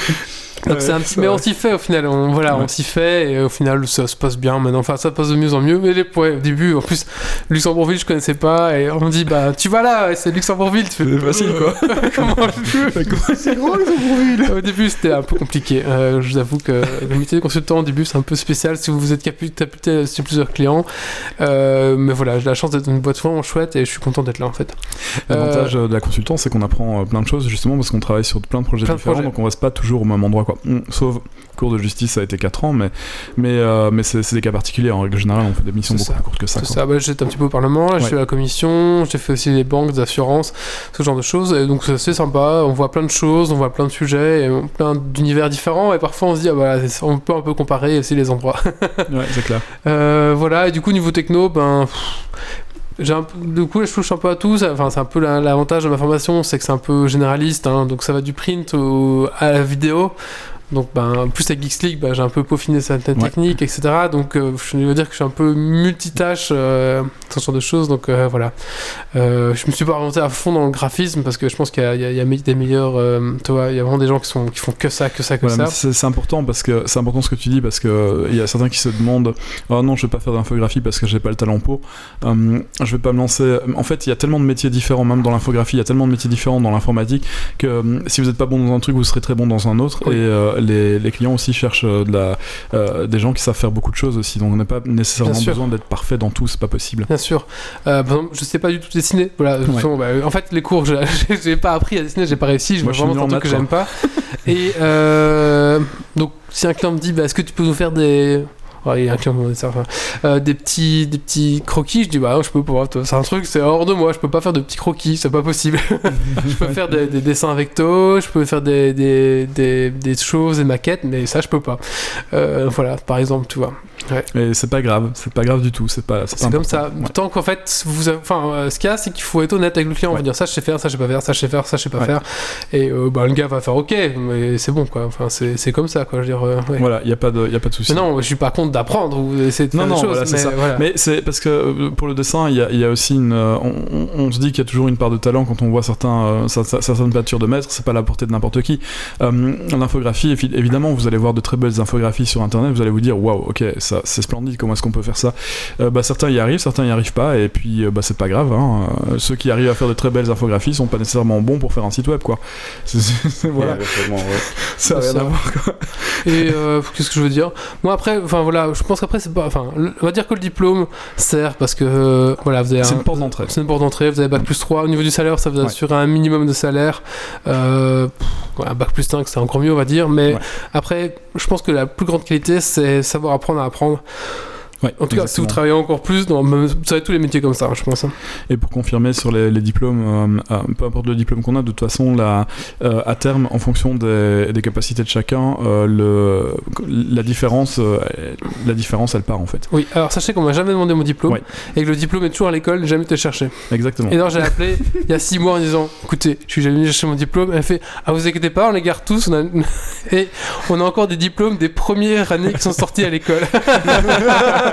Donc c'est un petit, mais on s'y fait au final. On, voilà, Ouais. on s'y fait et au final ça se passe bien maintenant. Enfin, ça passe de mieux en mieux. Mais les, ouais, au début, en plus, Luxembourgville, je connaissais pas et on me dit bah tu vas là, c'est Luxembourgville. Tu fais C'est facile, quoi. Comment C'est gros, Luxembourgville. Au début, c'était un peu compliqué. Euh, je vous avoue que le métier de consultant au début, c'est un peu spécial si vous êtes capitaine sur plusieurs clients. Euh, mais voilà, j'ai la chance d'être dans une boîte vraiment chouette et je suis content d'être là en fait. L'avantage euh, de la consultance, c'est qu'on apprend euh, plein de choses justement parce qu'on travaille sur plein de projets Plein de différents, projets. donc on reste pas toujours au même endroit quoi. Mm, Sauf cours de justice, ça a été 4 ans, mais mais euh, mais c'est des cas particuliers. En règle générale, on fait des missions beaucoup ça. plus courtes que ça. C'est quoi. ça, bah, j'étais un petit peu au Parlement, Ouais. suis à la commission, j'ai fait aussi les banques, des assurances, ce genre de choses, et donc c'est assez sympa, on voit plein de choses, on voit plein de sujets, et plein d'univers différents, et parfois on se dit, ah, c'est- on peut un peu comparer aussi les endroits. Ouais, c'est clair. Euh, voilà, et du coup, niveau techno, ben. pff, du coup, je touche un peu à tout. Enfin, c'est un peu la- l'avantage de ma formation, c'est que c'est un peu généraliste. hein, donc, ça va du print à la vidéo. Donc, ben, plus avec Geeks League, ben, j'ai un peu peaufiné certaines Ouais. techniques, etc. Donc, euh, je veux dire que je suis un peu multitâche, euh, ce genre de choses. Donc, euh, voilà. Euh, je me suis pas orienté à fond dans le graphisme parce que je pense qu'il y a, y y des meilleurs. tu vois, il y a vraiment des gens qui, sont, qui font que ça, que ça, que Voilà, ça. c'est important parce que c'est important ce que tu dis parce que il y a certains qui se demandent oh non je vais pas faire d'infographie parce que j'ai pas le talent pour Euh, je vais pas me lancer en fait il y a tellement de métiers différents même dans l'infographie il y a tellement de métiers différents dans l'informatique que euh, si vous êtes pas bon dans un truc vous serez très bon dans un autre Oui. et les, les clients aussi cherchent euh, de la, euh, des gens qui savent faire beaucoup de choses aussi donc on n'a pas nécessairement besoin d'être parfait dans tout c'est pas possible Bien sûr. Euh, par exemple, je sais pas du tout dessiner. Voilà. Ouais. Bah, en fait, les cours, j'ai pas appris à dessiner, j'ai pas réussi. Je Moi, je suis vraiment un truc que j'aime pas. Et euh, donc, si un client me dit, bah, est-ce que tu peux nous faire des il y a qui ça. euh, des petits, des petits croquis. Je dis bah non, je peux pas. C'est un truc, c'est hors de moi. Je peux pas faire de petits croquis, c'est pas possible. je peux faire des, des dessins recto, je peux faire des, des, des, des choses, des maquettes, mais ça je peux pas. Euh, voilà, par exemple, tu vois. et c'est pas grave c'est pas grave du tout c'est pas C'est comme ça. Ouais. Tant qu'en fait, vous, enfin, euh, ce qu'il y a, c'est qu'il faut être honnête avec le client. On va Ouais. dire ça, je sais faire, ça, je sais pas faire, ça, je sais faire, ça, je sais pas Ouais. faire. Et bah, le gars va faire OK, mais c'est bon, quoi. Enfin, c'est c'est comme ça, quoi. Je veux dire, ouais. voilà il y a pas de y a pas de souci Mais non, je suis pas contre d'apprendre ou d'essayer de Non, faire non, des choses. voilà, c'est mais ça. voilà. Mais c'est parce que euh, pour le dessin, il y a, il y a aussi une. euh, on, on- on se dit qu'il y a toujours une part de talent quand on voit certains, euh, certaines peintures de maître, c'est pas à la portée de n'importe qui. Euh, L'infographie, évi- évidemment, vous allez voir de très belles infographies sur internet, vous allez vous dire waouh, ok, ça c'est splendide, comment est-ce qu'on peut faire ça? Euh, bah, Certains y arrivent, certains y arrivent pas, et puis bah, c'est pas grave. hein. Ceux qui arrivent à faire de très belles infographies sont pas nécessairement bons pour faire un site web, quoi. Voilà, Ouais, ça a C'est rien à ça. voir, quoi. Et euh, qu'est-ce que je veux dire? Moi après, enfin voilà, je pense qu'après c'est pas, enfin, on va dire que le diplôme sert parce que euh, voilà, vous avez C'est un- une porte d'entrée. C'est une porte d'entrée. Vous avez bac plus 3 au niveau du salaire, ça vous Ouais. assure un minimum de salaire. Euh, pff, voilà, bac plus 5, c'est encore mieux, on va dire. Mais Ouais. après, je pense que la plus grande qualité, c'est savoir apprendre à apprendre. Ouais, En tout cas, si vous travaillez encore plus, dans, vous savez tous les métiers comme ça, je pense. hein. Et pour confirmer sur les, les diplômes, euh, euh, peu importe le diplôme qu'on a, de toute façon, la, euh, à terme, en fonction des, des capacités de chacun, le, la, différence, la différence, elle part en fait. Oui, alors sachez qu'on m'a jamais demandé mon diplôme Ouais. et que le diplôme est toujours à l'école, jamais été chercher. Exactement. Et alors j'ai appelé il y a 6 mois en disant écoutez, je suis jamais venu chercher mon diplôme. Elle fait ah vous inquiétez pas, on les garde tous. On a... Et on a encore des diplômes des premières années qui sont sortis à l'école.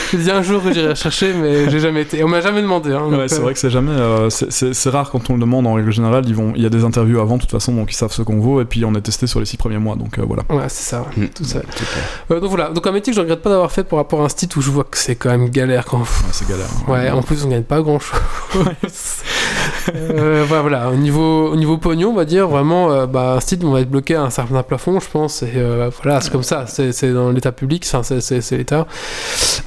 Je me dis un jour que j'irai chercher, mais j'ai jamais été. Et on m'a jamais demandé. Hein, Ouais, c'est euh, vrai que c'est jamais. euh, c'est- rare quand on le demande en règle générale. Ils vont, il y a des interviews avant, de toute façon, donc ils savent ce qu'on vaut. Et puis on est testé sur les six premiers mois, donc euh, voilà. Ouais, c'est ça. Mm. Tout ça. Euh, donc voilà. Donc un métier que je regrette pas d'avoir fait par rapport à un site où je vois que c'est quand même galère quand. Ouais, c'est galère. hein. Ouais, en plus on gagne pas grand chose. euh, voilà, voilà. Au niveau, au niveau pognon, on va dire vraiment, euh, bah, un site on va être bloqué à un certain plafond, je pense. Et euh, voilà, c'est comme ça. C'est c'est dans l'état public, c'est l'État.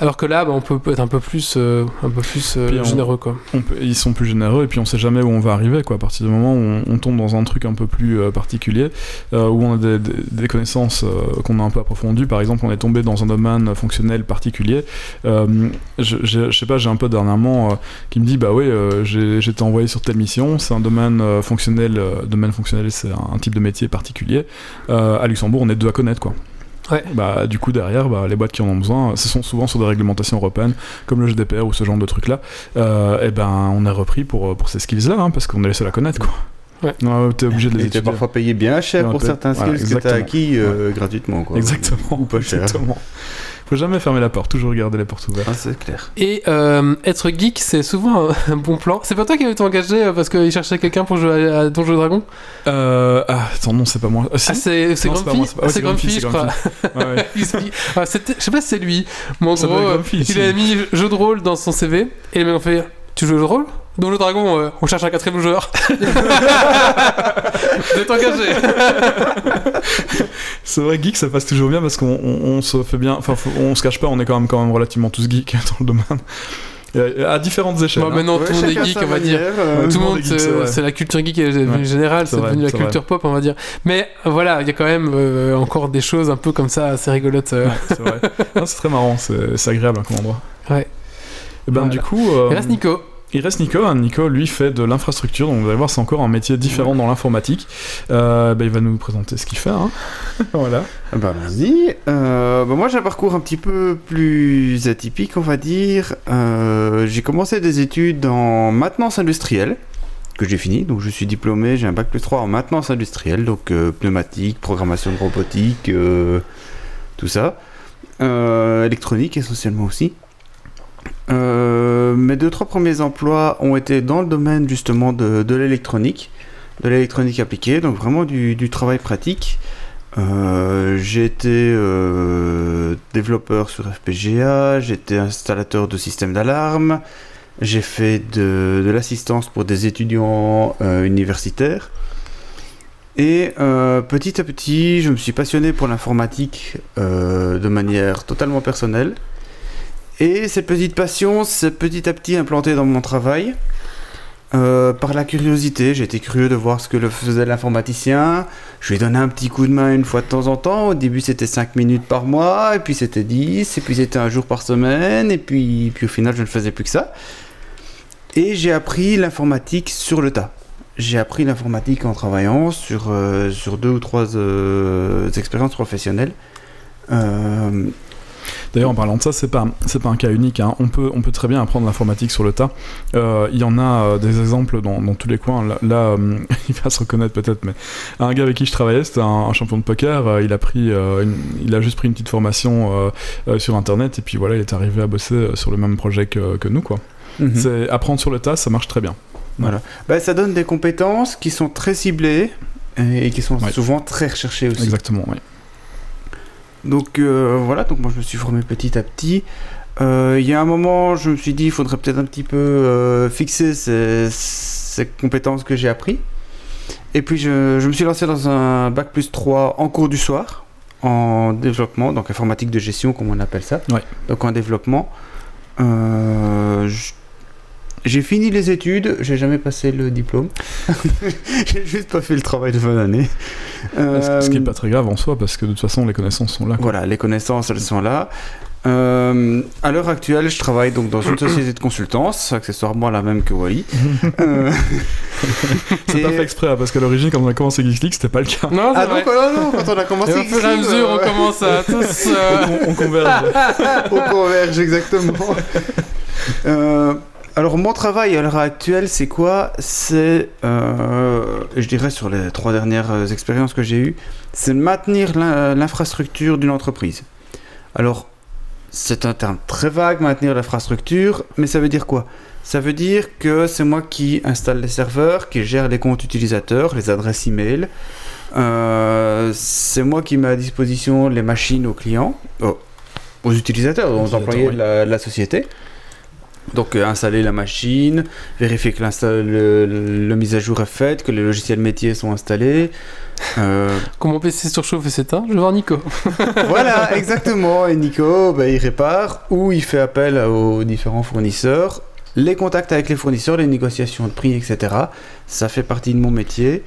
Alors que là, bah, on peut être un peu plus, euh, un peu plus euh, on- généreux, quoi. On peut- ils sont plus généreux et puis on sait jamais où on va arriver quoi. À partir du moment où on, on tombe dans un truc un peu plus euh, particulier, où on a des, des- des connaissances qu'on a un peu approfondies. Par exemple, on est tombé dans un domaine fonctionnel particulier. Je, sais pas, j'ai un peu dernièrement qui me dit bah oui, été envoyé sur telle mission. C'est un domaine fonctionnel. domaine fonctionnel, c'est un, un type de métier particulier. À Luxembourg, on est deux à connaître quoi. Ouais. Bah, du coup, derrière, bah, les boîtes qui en ont besoin, ce sont souvent sur des réglementations européennes, comme le GDPR ou ce genre de trucs-là. et ben, on est repris pour, pour ces skills-là, hein, parce qu'on est seuls à connaître, quoi. Ouais. Ouais, t'es obligé de les étudier. parfois payé bien cher pour certains voilà, skills que t'as acquis euh, gratuitement. Quoi. Exactement. Ou pas cher. Exactement. Faut jamais fermer la porte, toujours garder les portes ouvertes. Ah, c'est clair. Et euh, être geek, c'est souvent un, un bon plan. C'est pas toi qui avais été engagé euh, parce qu'il cherchait quelqu'un pour jouer à, à Donjons et Dragons? Euh, ah, attends, non, c'est pas moi. Ah, si. Ah, c'est c'est Grumpy moi, c'est pas- ouais, C'est c'est Grumpy, Grumpy, je crois. Ah, c'était- je sais pas si c'est lui. Mais en gros, euh, Grumpy, il si. a mis jeu de rôle dans son CV et les mecs ont fait Tu joues au jeu de rôle? Dans le dragon, euh, on cherche un quatrième joueur. Vous êtes engagé. C'est vrai, geek, ça passe toujours bien parce qu'on on- on se fait bien. Enfin, on se cache pas, on est quand même, quand même relativement tous geeks dans le domaine. Et à différentes échelles. Bon, hein. maintenant, Ouais, tout le monde est geek, on va dire. euh, tout le monde, c'est la culture geek est devenue Ouais, générale, c'est devenu la culture pop, on va dire. Mais euh, voilà, il y a quand même euh, encore des choses un peu comme ça assez rigolotes. euh. Ouais, c'est vrai. C'est très marrant, c'est agréable comme endroit. Ouais. Et ben, Voilà. du coup. euh, Il reste Nico. Il reste Nico. hein. Nico, lui, fait de l'infrastructure. Donc, vous allez voir, c'est encore un métier différent dans l'informatique. Euh, ben, il va nous présenter ce qu'il fait. hein. voilà. Ah Bah vas-y. Euh, bah, moi j'ai un parcours un petit peu plus atypique on va dire. Euh, j'ai commencé des études en maintenance industrielle que j'ai fini. Donc je suis diplômé, j'ai un bac plus 3 en maintenance industrielle. Donc pneumatique, programmation de robotique, tout ça. Électronique essentiellement aussi. Mes deux trois premiers emplois ont été dans le domaine justement de, de l'électronique, de l'électronique appliquée, donc vraiment du, travail pratique. Euh, j'ai été euh, développeur sur FPGA, été installateur de systèmes d'alarme, j'ai fait de, l'assistance pour des étudiants euh, universitaires. Et petit à petit, je me suis passionné pour l'informatique de manière totalement personnelle. Et cette petite passion s'est petit à petit implantée dans mon travail. Euh, par la curiosité, été curieux de voir ce que le faisait l'informaticien. Je lui ai donné un petit coup de main une fois de temps en temps. Au début, c'était 5 minutes par mois, et puis c'était 10, et puis c'était un jour par semaine, et puis, puis au final, je ne faisais plus que ça. Et j'ai appris l'informatique sur le tas. J'ai appris l'informatique en travaillant sur, euh, sur deux ou trois euh, expériences professionnelles. D'ailleurs, en parlant de ça, c'est pas, c'est pas un cas unique. hein. On, peut, on peut très bien apprendre l'informatique sur le tas. Euh, Il y en a euh, des exemples dans, dans tous les coins. Là, là, euh, il va se reconnaître peut-être, mais un gars avec qui je travaillais, c'était un, un champion de poker. il, a pris, une- il a juste pris une petite formation sur Internet et puis voilà, il est arrivé à bosser sur le même projet que, que nous. Quoi. Mhm. C'est apprendre sur le tas, ça marche très bien. Bah, ça donne des compétences qui sont très ciblées et qui sont Ouais. souvent très recherchées aussi. Exactement. oui. Donc euh, voilà, donc moi je me suis formé petit à petit. Euh, Il y a un moment, je me suis dit, il faudrait peut-être un petit peu euh, fixer ces, ces compétences que j'ai appris. Et puis je, je me suis lancé dans un bac plus 3 en cours du soir, en développement, donc informatique de gestion comme on appelle ça. Ouais. Donc en développement. Je- j'ai fini les études, j'ai jamais passé le diplôme. j'ai juste pas fait le travail de fin d'année. Ce- Ce qui est Euh, pas très grave en soi, parce que de toute façon, les connaissances sont là. quoi. voilà, les connaissances, elles sont là. Euh, à l'heure actuelle, je travaille donc dans une société de consultance, accessoirement la même que Wally. Euh, C'est et- pas fait exprès, hein, parce qu'à l'origine, quand on a commencé Geeks League, c'était pas le cas. Non, Ah vrai. donc, oh non, non, quand on a commencé. Et au fur et à mesure, on euh, commence à tous. euh, on, on converge. on converge exactement. Euh, alors mon travail à l'heure actuelle, c'est quoi? C'est, euh, je dirais sur les trois dernières euh, expériences que j'ai eues, c'est maintenir l'in- l'infrastructure d'une entreprise. Alors c'est un terme très vague, maintenir l'infrastructure, mais ça veut dire quoi? Ça veut dire que c'est moi qui installe les serveurs, qui gère les comptes utilisateurs, les adresses email. Euh, c'est moi qui mets à disposition les machines aux clients, aux, aux utilisateurs, aux employés oui. de, la, de la société. Donc euh, installer la machine, vérifier que le, le- le mise à jour est faite, que les logiciels métiers sont installés. Euh, Quand mon PC surchauffe et s'éteint, je vais voir Nico. voilà, exactement. Et Nico, bah, il répare ou il fait appel aux différents fournisseurs. Les contacts avec les fournisseurs, les négociations de prix, etc. Ça fait partie de mon métier.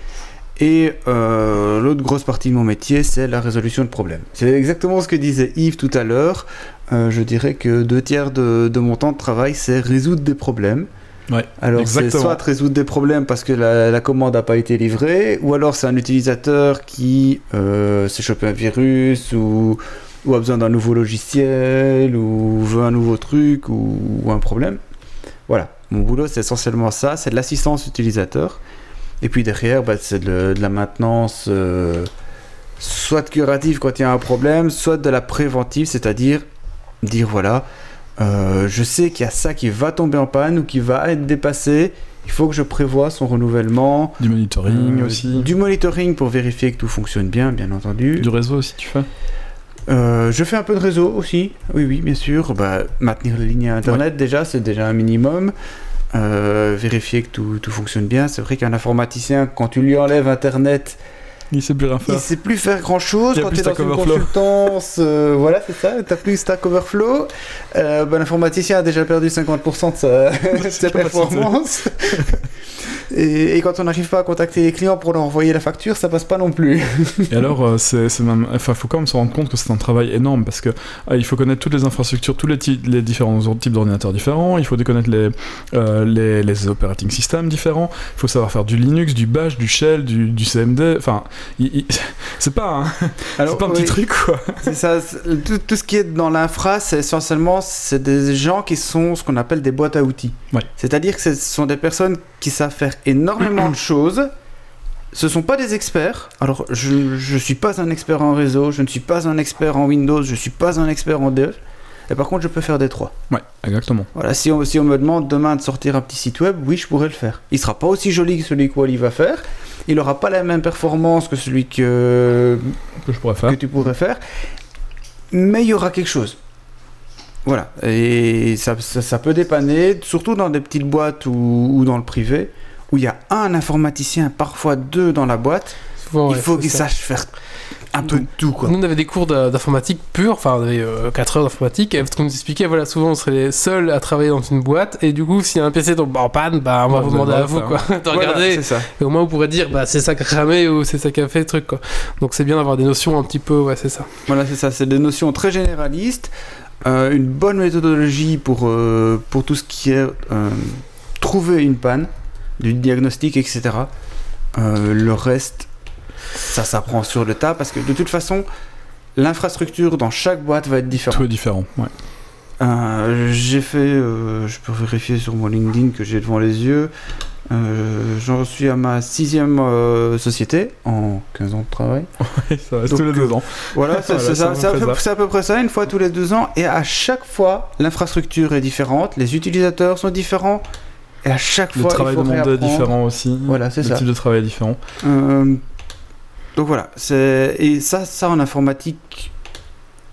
Et euh, l'autre grosse partie de mon métier, c'est la résolution de problèmes. C'est exactement ce que disait Yves tout à l'heure. Euh, je dirais que deux tiers de, de mon temps de travail, c'est résoudre des problèmes. Ouais, Alors c'est soit résoudre des problèmes parce que la, la commande n'a pas été livrée, ou alors c'est un utilisateur qui euh, s'est chopé un virus, ou, ou a besoin d'un nouveau logiciel, ou veut un nouveau truc, ou, ou un problème. Voilà, mon boulot c'est essentiellement ça, c'est de l'assistance utilisateur. Et puis derrière, bah, c'est de, de la maintenance, euh, soit curative quand il y a un problème, soit de la préventive, c'est-à-dire dire voilà, euh, je sais qu'il y a ça qui va tomber en panne ou qui va être dépassé. Il faut que je prévoie son renouvellement. Du monitoring Euh, aussi. Du monitoring pour vérifier que tout fonctionne bien, bien entendu. Du réseau aussi, tu fais Euh, je fais un peu de réseau aussi. Oui, oui, bien sûr. Bah, maintenir les lignes Internet, déjà, c'est déjà un minimum. Euh, vérifier que tout, tout fonctionne bien. C'est vrai qu'un informaticien, quand tu lui enlèves Internet, Il sait plus rien faire. il sait plus faire grand chose quand tu es dans Stack une Overflow. consultance. euh, voilà, c'est ça, tu plus Stack Overflow. Euh, ben, L'informaticien a déjà perdu 50% de sa, de sa performance. et, et quand on n'arrive pas à contacter les clients pour leur envoyer la facture, ça passe pas non plus. Et alors, euh, c'est même. Enfin, faut quand même se rendre compte que c'est un travail énorme parce que ah, il faut connaître toutes les infrastructures, tous les, différents types d'ordinateurs différents. Il faut connaître les, euh, les, les operating systems différents. Il faut savoir faire du Linux, du Bash, du Shell, du, du CMD. Enfin, c'est pas, un- c'est pas un petit truc quoi. c'est ça, tout, tout ce qui est dans l'infra, c'est essentiellement c'est des gens qui sont ce qu'on appelle des boîtes à outils. Ouais. C'est-à-dire que ce sont des personnes qui savent faire énormément de choses. Ce sont pas des experts. Alors, je ne suis pas un expert en réseau, je ne suis pas un expert en Windows, je suis pas un expert en Dev. Et par contre, je peux faire des trois. Ouais, exactement. Voilà, si on, si on me demande demain de sortir un petit site web, oui, je pourrais le faire. Il sera pas aussi joli que celui que Wally va faire. Il aura pas la même performance que celui que, Que je pourrais faire. que tu pourrais faire, mais il y aura quelque chose. Voilà, et ça, ça, ça peut dépanner, surtout dans des petites boîtes ou, ou dans le privé, où il y a un informaticien, parfois deux dans la boîte, il ouais, faut qu'il sache faire un peu de tout, quoi. Nous, on avait des cours d'informatique pure, enfin, on avait 4 heures d'informatique, et qu'on nous expliquait, voilà, souvent on serait les seuls à travailler dans une boîte, et du coup, si un PC tombe en panne, bah, on va vous demander à vous, quoi, de Voilà, regarder, et au moins vous pourrez dire, bah, c'est ça qui a cramé, ou c'est ça qui a fait le truc, quoi. Donc c'est bien d'avoir des notions un petit peu, ouais, c'est ça. Voilà, c'est ça, c'est des notions très généralistes, euh, une bonne méthodologie pour, euh, pour tout ce qui est euh, trouver une panne, du diagnostic, etc. Euh, le reste, ça s'apprend sur le tas, parce que de toute façon, l'infrastructure dans chaque boîte va être différente. Tout est différent. Ouais. Euh, j'ai fait, euh, je peux vérifier sur mon LinkedIn que j'ai devant les yeux, euh, j'en suis à ma sixième euh, société en 15 ans de travail. ça reste Donc, tous les deux ans. Voilà, c'est Voilà, à à, peu près ça. une fois tous les deux ans. Et à chaque fois, l'infrastructure est différente, les utilisateurs sont différents. Et à chaque Le fois, travail il faut demandé est différent aussi. Voilà, c'est Le ça. type de travail est différent. Euh, donc voilà, et ça, ça en informatique,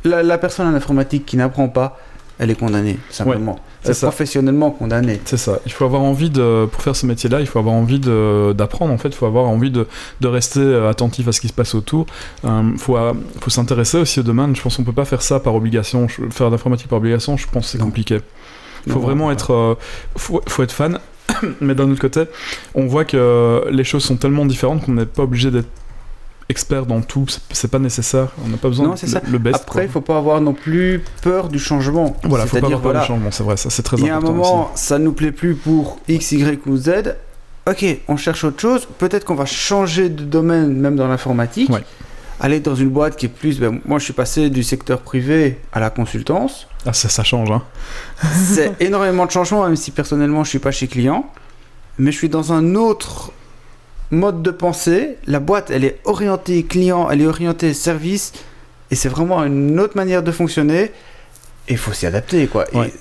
la, la personne en informatique qui n'apprend pas, elle est condamnée, simplement. c'est professionnellement condamnée. C'est ça. Il faut avoir envie de, pour faire ce métier-là, il faut avoir envie d'apprendre. En fait, il faut avoir envie de, de rester euh, attentif à ce qui se passe autour. Il faut, euh, faut s'intéresser aussi au domaine. Je pense qu'on peut pas faire ça par obligation. Faire d'informatique par obligation, je pense que c'est compliqué. Il faut Non, vraiment ouais. être, euh, faut, faut être fan. Mais d'un autre côté, on voit que les choses sont tellement différentes qu'on n'est pas obligé d'être expert dans tout. C'est- pas nécessaire. On n'a pas besoin Non, de ça. le, best. Après, il faut pas avoir non plus peur du changement. Voilà, faut pas avoir peur voilà, du changement. C'est vrai, ça c'est très Il y a un important moment, ça nous plaît plus pour X, Y ou Z. Ok, on cherche autre chose. Peut-être qu'on va changer de domaine, même dans l'informatique. Ouais. Aller dans une boîte qui est plus. ben, moi, je suis passé du secteur privé à la consultance. aussi. Ah, ça, ça change. Hein. C'est énormément de changements, même si personnellement, je suis pas chez client. Mais je suis dans un autre mode de pensée. La boîte, elle est orientée client, elle est orientée service. Et c'est vraiment une autre manière de fonctionner. il faut s'y adapter, quoi. Et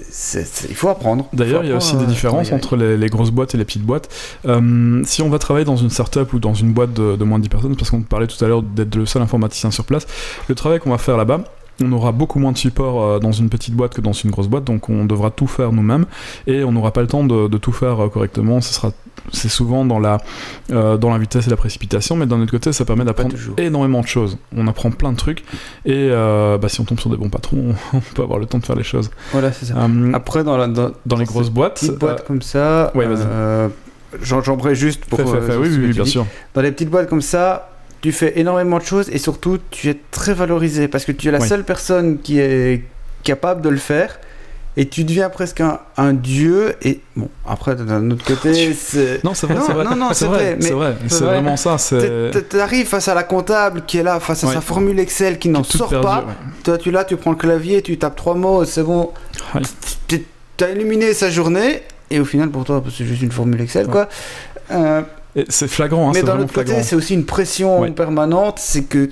il faut apprendre. D'ailleurs, il y a aussi des différences entre les, les grosses boîtes et les petites boîtes. Euh, si on va travailler dans une startup ou dans une boîte de, de moins de 10 personnes, parce qu'on parlait tout à l'heure d'être le seul informaticien sur place, le travail qu'on va faire là-bas, on aura beaucoup moins de support euh, dans une petite boîte que dans une grosse boîte, donc on devra tout faire nous-mêmes et on n'aura pas le temps de, de tout faire euh, correctement. Ce sera, c'est souvent dans la, euh, dans la vitesse et la précipitation, mais d'un autre côté, ça permet d'apprendre énormément de choses. On apprend plein de trucs et euh, bah, si on tombe sur des bons patrons, on peut avoir le temps de faire les choses. Voilà, c'est ça. Euh, Après, dans, la, dans, dans les grosses boîtes, petites boîtes euh, comme ça, ouais, vas-y. euh, j'en juste pour. Euh, fais. sur Oui, bien sûr. Dans les petites boîtes comme ça, tu fais énormément de choses et surtout, tu es très valorisé parce que tu es la Oui. seule personne qui est capable de le faire et tu deviens presque un, un dieu. Et bon, après, d'un autre côté, c'est. Non, c'est vrai, Non, c'est vrai. non, non, c'est c'est vrai, vrai, c'est vrai. c'est C'est vrai. vraiment ça. C'est Tu arrives face à la comptable qui est là, face à Ouais. sa formule Excel qui n'en sort pas. ouais. Toi, tu là, tu prends le clavier, tu tapes trois mots, c'est bon. Ouais. Tu as illuminé sa journée et au final, pour toi, c'est juste une formule Excel, quoi. Euh, c'est flagrant, hein, mais d'un autre côté, c'est aussi une pression Ouais. permanente. C'est que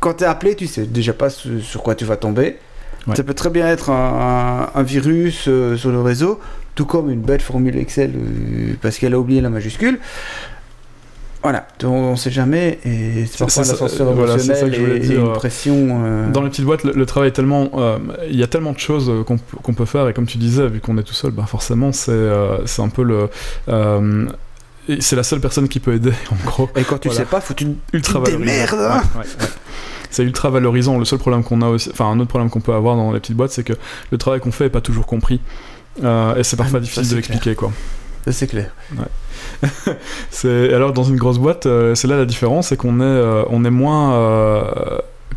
quand tu es appelé, tu sais déjà pas sur, quoi tu vas tomber. Ouais. Ça peut très bien être un, un- un virus euh, sur le réseau, tout comme une belle formule Excel euh, parce qu'elle a oublié la majuscule. Voilà, on, on sait jamais et c'est parfois ça, euh, voilà, ça émotionnel que je voulais et, une pression. euh, Dans les petites boîtes, le, le travail est tellement. euh, Il y a tellement de choses qu'on peut- faire, et comme tu disais, vu qu'on est tout seul, bah forcément, c'est euh, c'est un peu le. C'est la seule personne qui peut aider, en gros. Et quand tu Voilà. sais pas, faut tu Ultra Tu démerdes, hein. Ouais, ouais, ouais. C'est ultra valorisant. Le seul problème qu'on a aussi, enfin un autre problème qu'on peut avoir dans les petites boîtes, c'est que le travail qu'on fait est pas toujours compris. Euh, et c'est parfois Ah, difficile de l'expliquer, quoi. C'est clair. C'est alors dans une grosse boîte, euh, c'est là la différence, c'est qu'on est, euh, on est moins.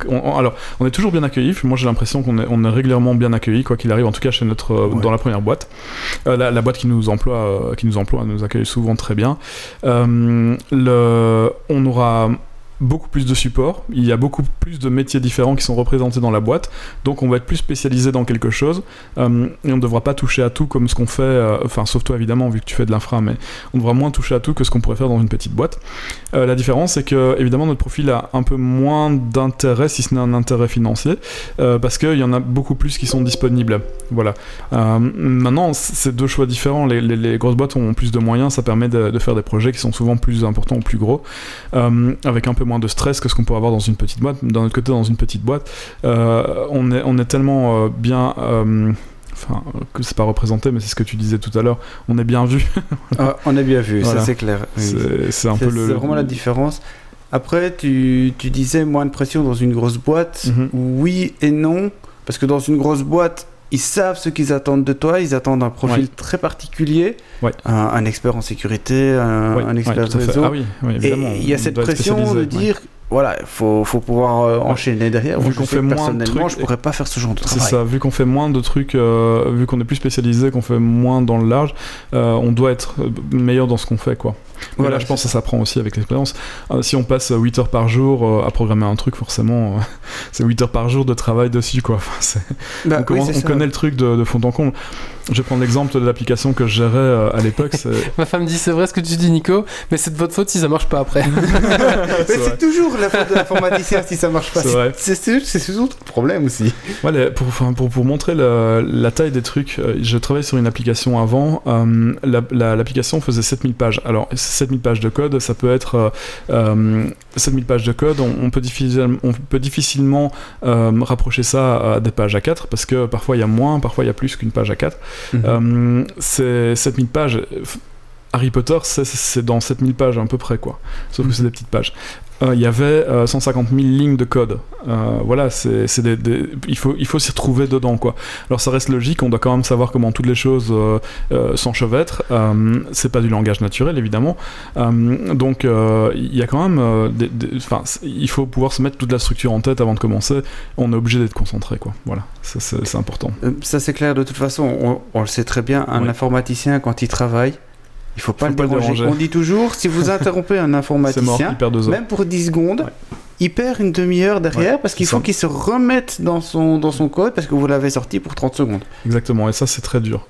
On- on- alors, on est toujours bien accueilli. Moi, j'ai l'impression qu'on est, on est régulièrement bien accueilli, quoi qu'il arrive. En tout cas, chez notre, euh, Ouais. dans la première boîte, Euh, la, la boîte qui nous emploie, euh, qui nous emploie, nous accueille souvent très bien. Le, on aura beaucoup plus de support, il y a beaucoup plus de métiers différents qui sont représentés dans la boîte, donc on va être plus spécialisé dans quelque chose, euh, et on ne devra pas toucher à tout comme ce qu'on fait, euh, enfin sauf toi évidemment vu que tu fais de l'infra, mais on devra moins toucher à tout que ce qu'on pourrait faire dans une petite boîte. Euh, la différence c'est que évidemment notre profil a un peu moins d'intérêt, si ce n'est un intérêt financier, parce qu'il y en a beaucoup plus qui sont disponibles. Voilà. Maintenant, c'est deux choix différents. Les, grosses boîtes ont plus de moyens, ça permet de, de faire des projets qui sont souvent plus importants ou plus gros, avec un peu moins de stress que ce qu'on peut avoir dans une petite boîte. D'un autre côté, dans une petite boîte, euh, on, est, on est tellement euh, bien. euh, Enfin, que c'est pas représenté, mais c'est ce que tu disais tout à l'heure. On est bien vu. Ah, on a bien vu, Voilà. ça c'est clair. Oui. C'est un peu le. c'est vraiment la différence. Après, tu, tu disais moins de pression dans une grosse boîte. Mhm. Oui et non. Parce que dans une grosse boîte, ils savent ce qu'ils attendent de toi. Ils attendent un profil Ouais. très particulier. Ouais. Un, un expert en sécurité, un, Ouais, un expert réseau. Ah oui, et il y a cette pression de dire voilà, il faut, faut pouvoir euh, enchaîner derrière. Vu qu'on fait moins de trucs je pourrais pas faire ce genre de C'est travail. ça, vu qu'on fait moins de trucs, euh, vu qu'on est plus spécialisé, qu'on fait moins dans le large, euh, on doit être meilleur dans ce qu'on fait, quoi. Mais Voilà, là, je pense que ça s'apprend aussi avec l'expérience. Euh, si on passe 8 heures par jour euh, à programmer un truc, forcément, euh, c'est 8 heures par jour de travail dessus, quoi. Enfin, Bah, on oui, connaît le truc de, de fond en comble. Je vais prendre l'exemple de l'application que je gérais euh, à l'époque. Ma femme dit c'est vrai ce que tu dis Nico, mais c'est de votre faute si ça marche pas après. Mais C'est toujours la faute de l'informaticien si ça marche pas. C'est surtout le problème aussi. Ouais, pour, pour, pour montrer le- la taille des trucs, euh, je travaillais sur une application avant. euh, la- la- L'application faisait 7000 pages. Alors, 7000 pages de code, ça peut être. euh, euh, 7000 pages de code, on, on peut, difficilement, on peut difficilement euh, rapprocher ça à des pages à 4 parce que parfois il y a moins, parfois il y a plus qu'une page à 4. Euh, c'est 7000 pages. Harry Potter, c'est- dans 7000 pages à peu près, quoi. Sauf que c'est des petites pages. Euh, Il y avait euh, 150 000 lignes de code. Euh, voilà, c'est des, des- il faut, il faut s'y retrouver dedans, quoi. Alors ça reste logique, on doit quand même savoir comment toutes les choses euh, s'enchevêtrent. C'est pas du langage naturel, évidemment. Donc il y a quand même, des- il faut pouvoir se mettre toute la structure en tête avant de commencer. On est obligé d'être concentré, quoi. Voilà, c'est important. Ça c'est clair, de toute façon, on, on le sait très bien, un informaticien quand il travaille, il faut pas, Faut le, pas le déranger. déranger. On dit toujours, si vous interrompez un mort, informaticien, il même pour 10 secondes, Ouais. il perd une demi-heure derrière Ouais, parce qu'il faut qu'il se remette dans son, dans son code parce que vous l'avez sorti pour 30 secondes. Exactement, et ça c'est très dur.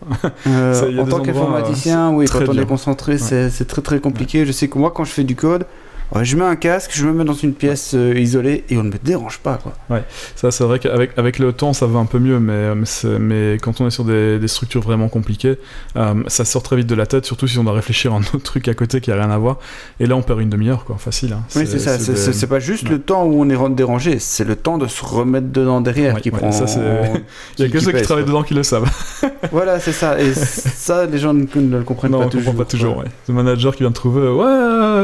Euh, Ça, en tant qu'informaticien, oui, très quand on dur. est concentré, c'est très très compliqué. Je sais que moi, quand je fais du code, Ouais, je mets un casque, je me mets dans une pièce euh, isolée et on ne me dérange pas. Quoi. Ça, c'est vrai qu'avec avec le temps, ça va un peu mieux, mais, mais, c'est- mais quand on est sur des, des structures vraiment compliquées, euh, ça sort très vite de la tête, surtout si on doit réfléchir à un autre truc à côté qui a rien à voir. Et là, on perd une demi-heure, quoi, facile. hein. Oui, c'est ça. C'est des- pas juste ouais. le temps où on est dérangé, c'est le temps de se remettre dedans derrière Ouais, qui ouais, prend. ça, c'est- Il y a que qui ceux qui travaillent quoi. dedans qui le savent. Voilà, c'est ça. Et ça, les gens ne, ne le comprennent non, pas on toujours. comprend pas toujours. Ouais. Le manager qui vient te trouver, euh,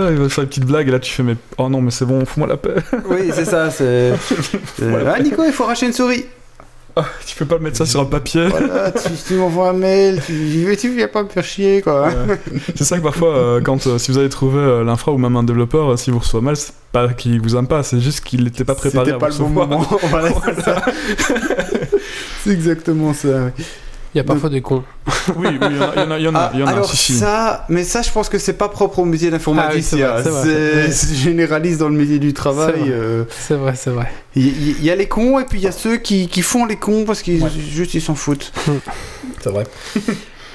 ouais, il va faire une petite blague, là, tu fais, mais oh non, mais c'est bon, fous-moi la paix. Oui, c'est ça. C'est. Ah, Nico, il faut arracher une souris. tu peux pas mettre ça sur un papier. Voilà, tu, tu m'envoies un mail, tu, tu viens pas me faire chier, quoi. Ouais. c'est ça que parfois, euh, quand euh, si vous avez trouvé euh, l'infra ou même un développeur, si vous reçoit mal, c'est pas qu'il vous aime pas, c'est juste qu'il n'était pas préparé C'était pas le bon moment. Voilà. C'est exactement ça. Oui. Il y a parfois des cons. oui, il y en a, il y en a, il y en alors ça, mais ça, je pense que c'est pas propre au métier Ah oui, d'informatique. c'est vrai, c'est vrai, c'est c'est c'est généraliste dans le métier du C'est travail. vrai. euh, C'est vrai, c'est vrai. Il y, a les cons et puis il y a ceux qui, qui font les cons parce qu'ils Ouais. juste ils s'en foutent. C'est vrai.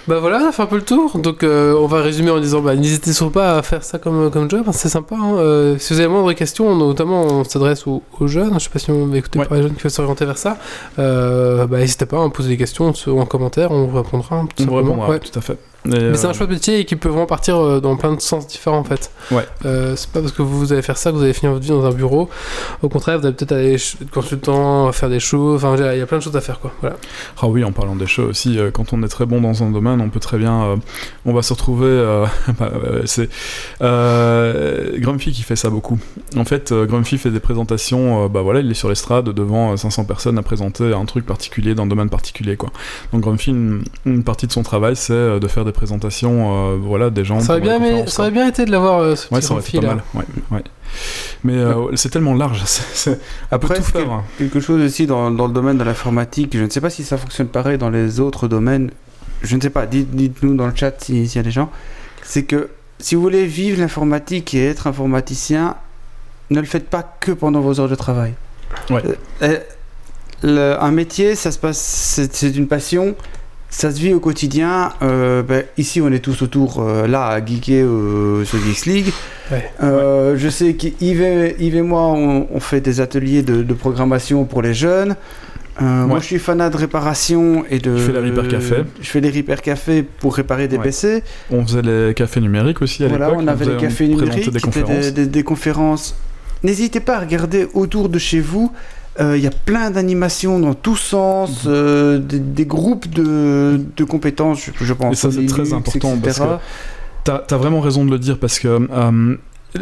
Bah voilà, on a fait un peu le tour. Donc euh, on va résumer en disant bah, n'hésitez surtout pas à faire ça comme, comme job, hein, c'est sympa. hein. Euh, si vous avez moindre questions, notamment on s'adresse aux, aux jeunes. Je sais pas si on va écouter Ouais. par les jeunes qui veulent s'orienter vers ça. Euh, bah, n'hésitez pas à me poser des questions en commentaire, on vous répondra. hein, tout On vous répondra, Ouais. tout à fait. Mais c'est euh, un chouette métier et qui peut vraiment partir euh, dans plein de sens différents en fait. Ouais. Euh, c'est pas parce que vous allez faire ça que vous allez finir votre vie dans un bureau. Au contraire, vous allez peut-être aller être consultant, faire des choses. Enfin, il y a plein de choses à faire quoi. Voilà. Ah oui, en parlant des choses aussi, euh, quand on est très bon dans un domaine, on peut très bien, euh, on va se retrouver. euh, bah, c'est Grumpy qui fait ça beaucoup. En fait, Grumpy fait des présentations. bah voilà, il est sur l'estrade devant euh, 500 personnes à présenter un truc particulier dans un domaine particulier, quoi. Donc Grumpy, une, une partie de son travail, c'est de faire des présentations, euh, voilà, des gens. Ça aurait, bien, les mais, conférences, ça aurait bien été de l'avoir euh, ce Ouais, ça aurait été fil pas mal. Ouais, ouais. Mais euh, c'est tellement large. On peut Après, tout faire. hein. Quelque chose aussi dans, dans le domaine de l'informatique, je ne sais pas si ça fonctionne pareil dans les autres domaines, je ne sais pas, dites- dites-nous dans le chat si- s'il y a des gens, c'est que si vous voulez vivre l'informatique et être informaticien, ne le faites pas que pendant vos heures de travail. Ouais. Euh, euh, le- un métier, ça se passe, c'est une passion, ça se vit au quotidien. euh, ben, ici, on est tous autour, euh, là, à geeker euh, sur Geeks League. Ouais. Je sais qu'Yves et, Yves et moi, on, on fait des ateliers de, de programmation pour les jeunes. Euh, Moi, je suis fanat de réparation et de. Je fais les Repair Café. Je fais les Repair Café pour réparer des Ouais. PC. On faisait les cafés numériques aussi à Voilà, l'époque. on avait faisait- les cafés numériques, des conférences. des, des- des conférences. N'hésitez pas à regarder autour de chez vous. Euh, Il y a plein d'animations dans tous sens, Mhm. euh, des, des groupes de, de compétences, je, je pense. Et ça, c'est très important, parce T'as as vraiment raison de le dire parce que euh,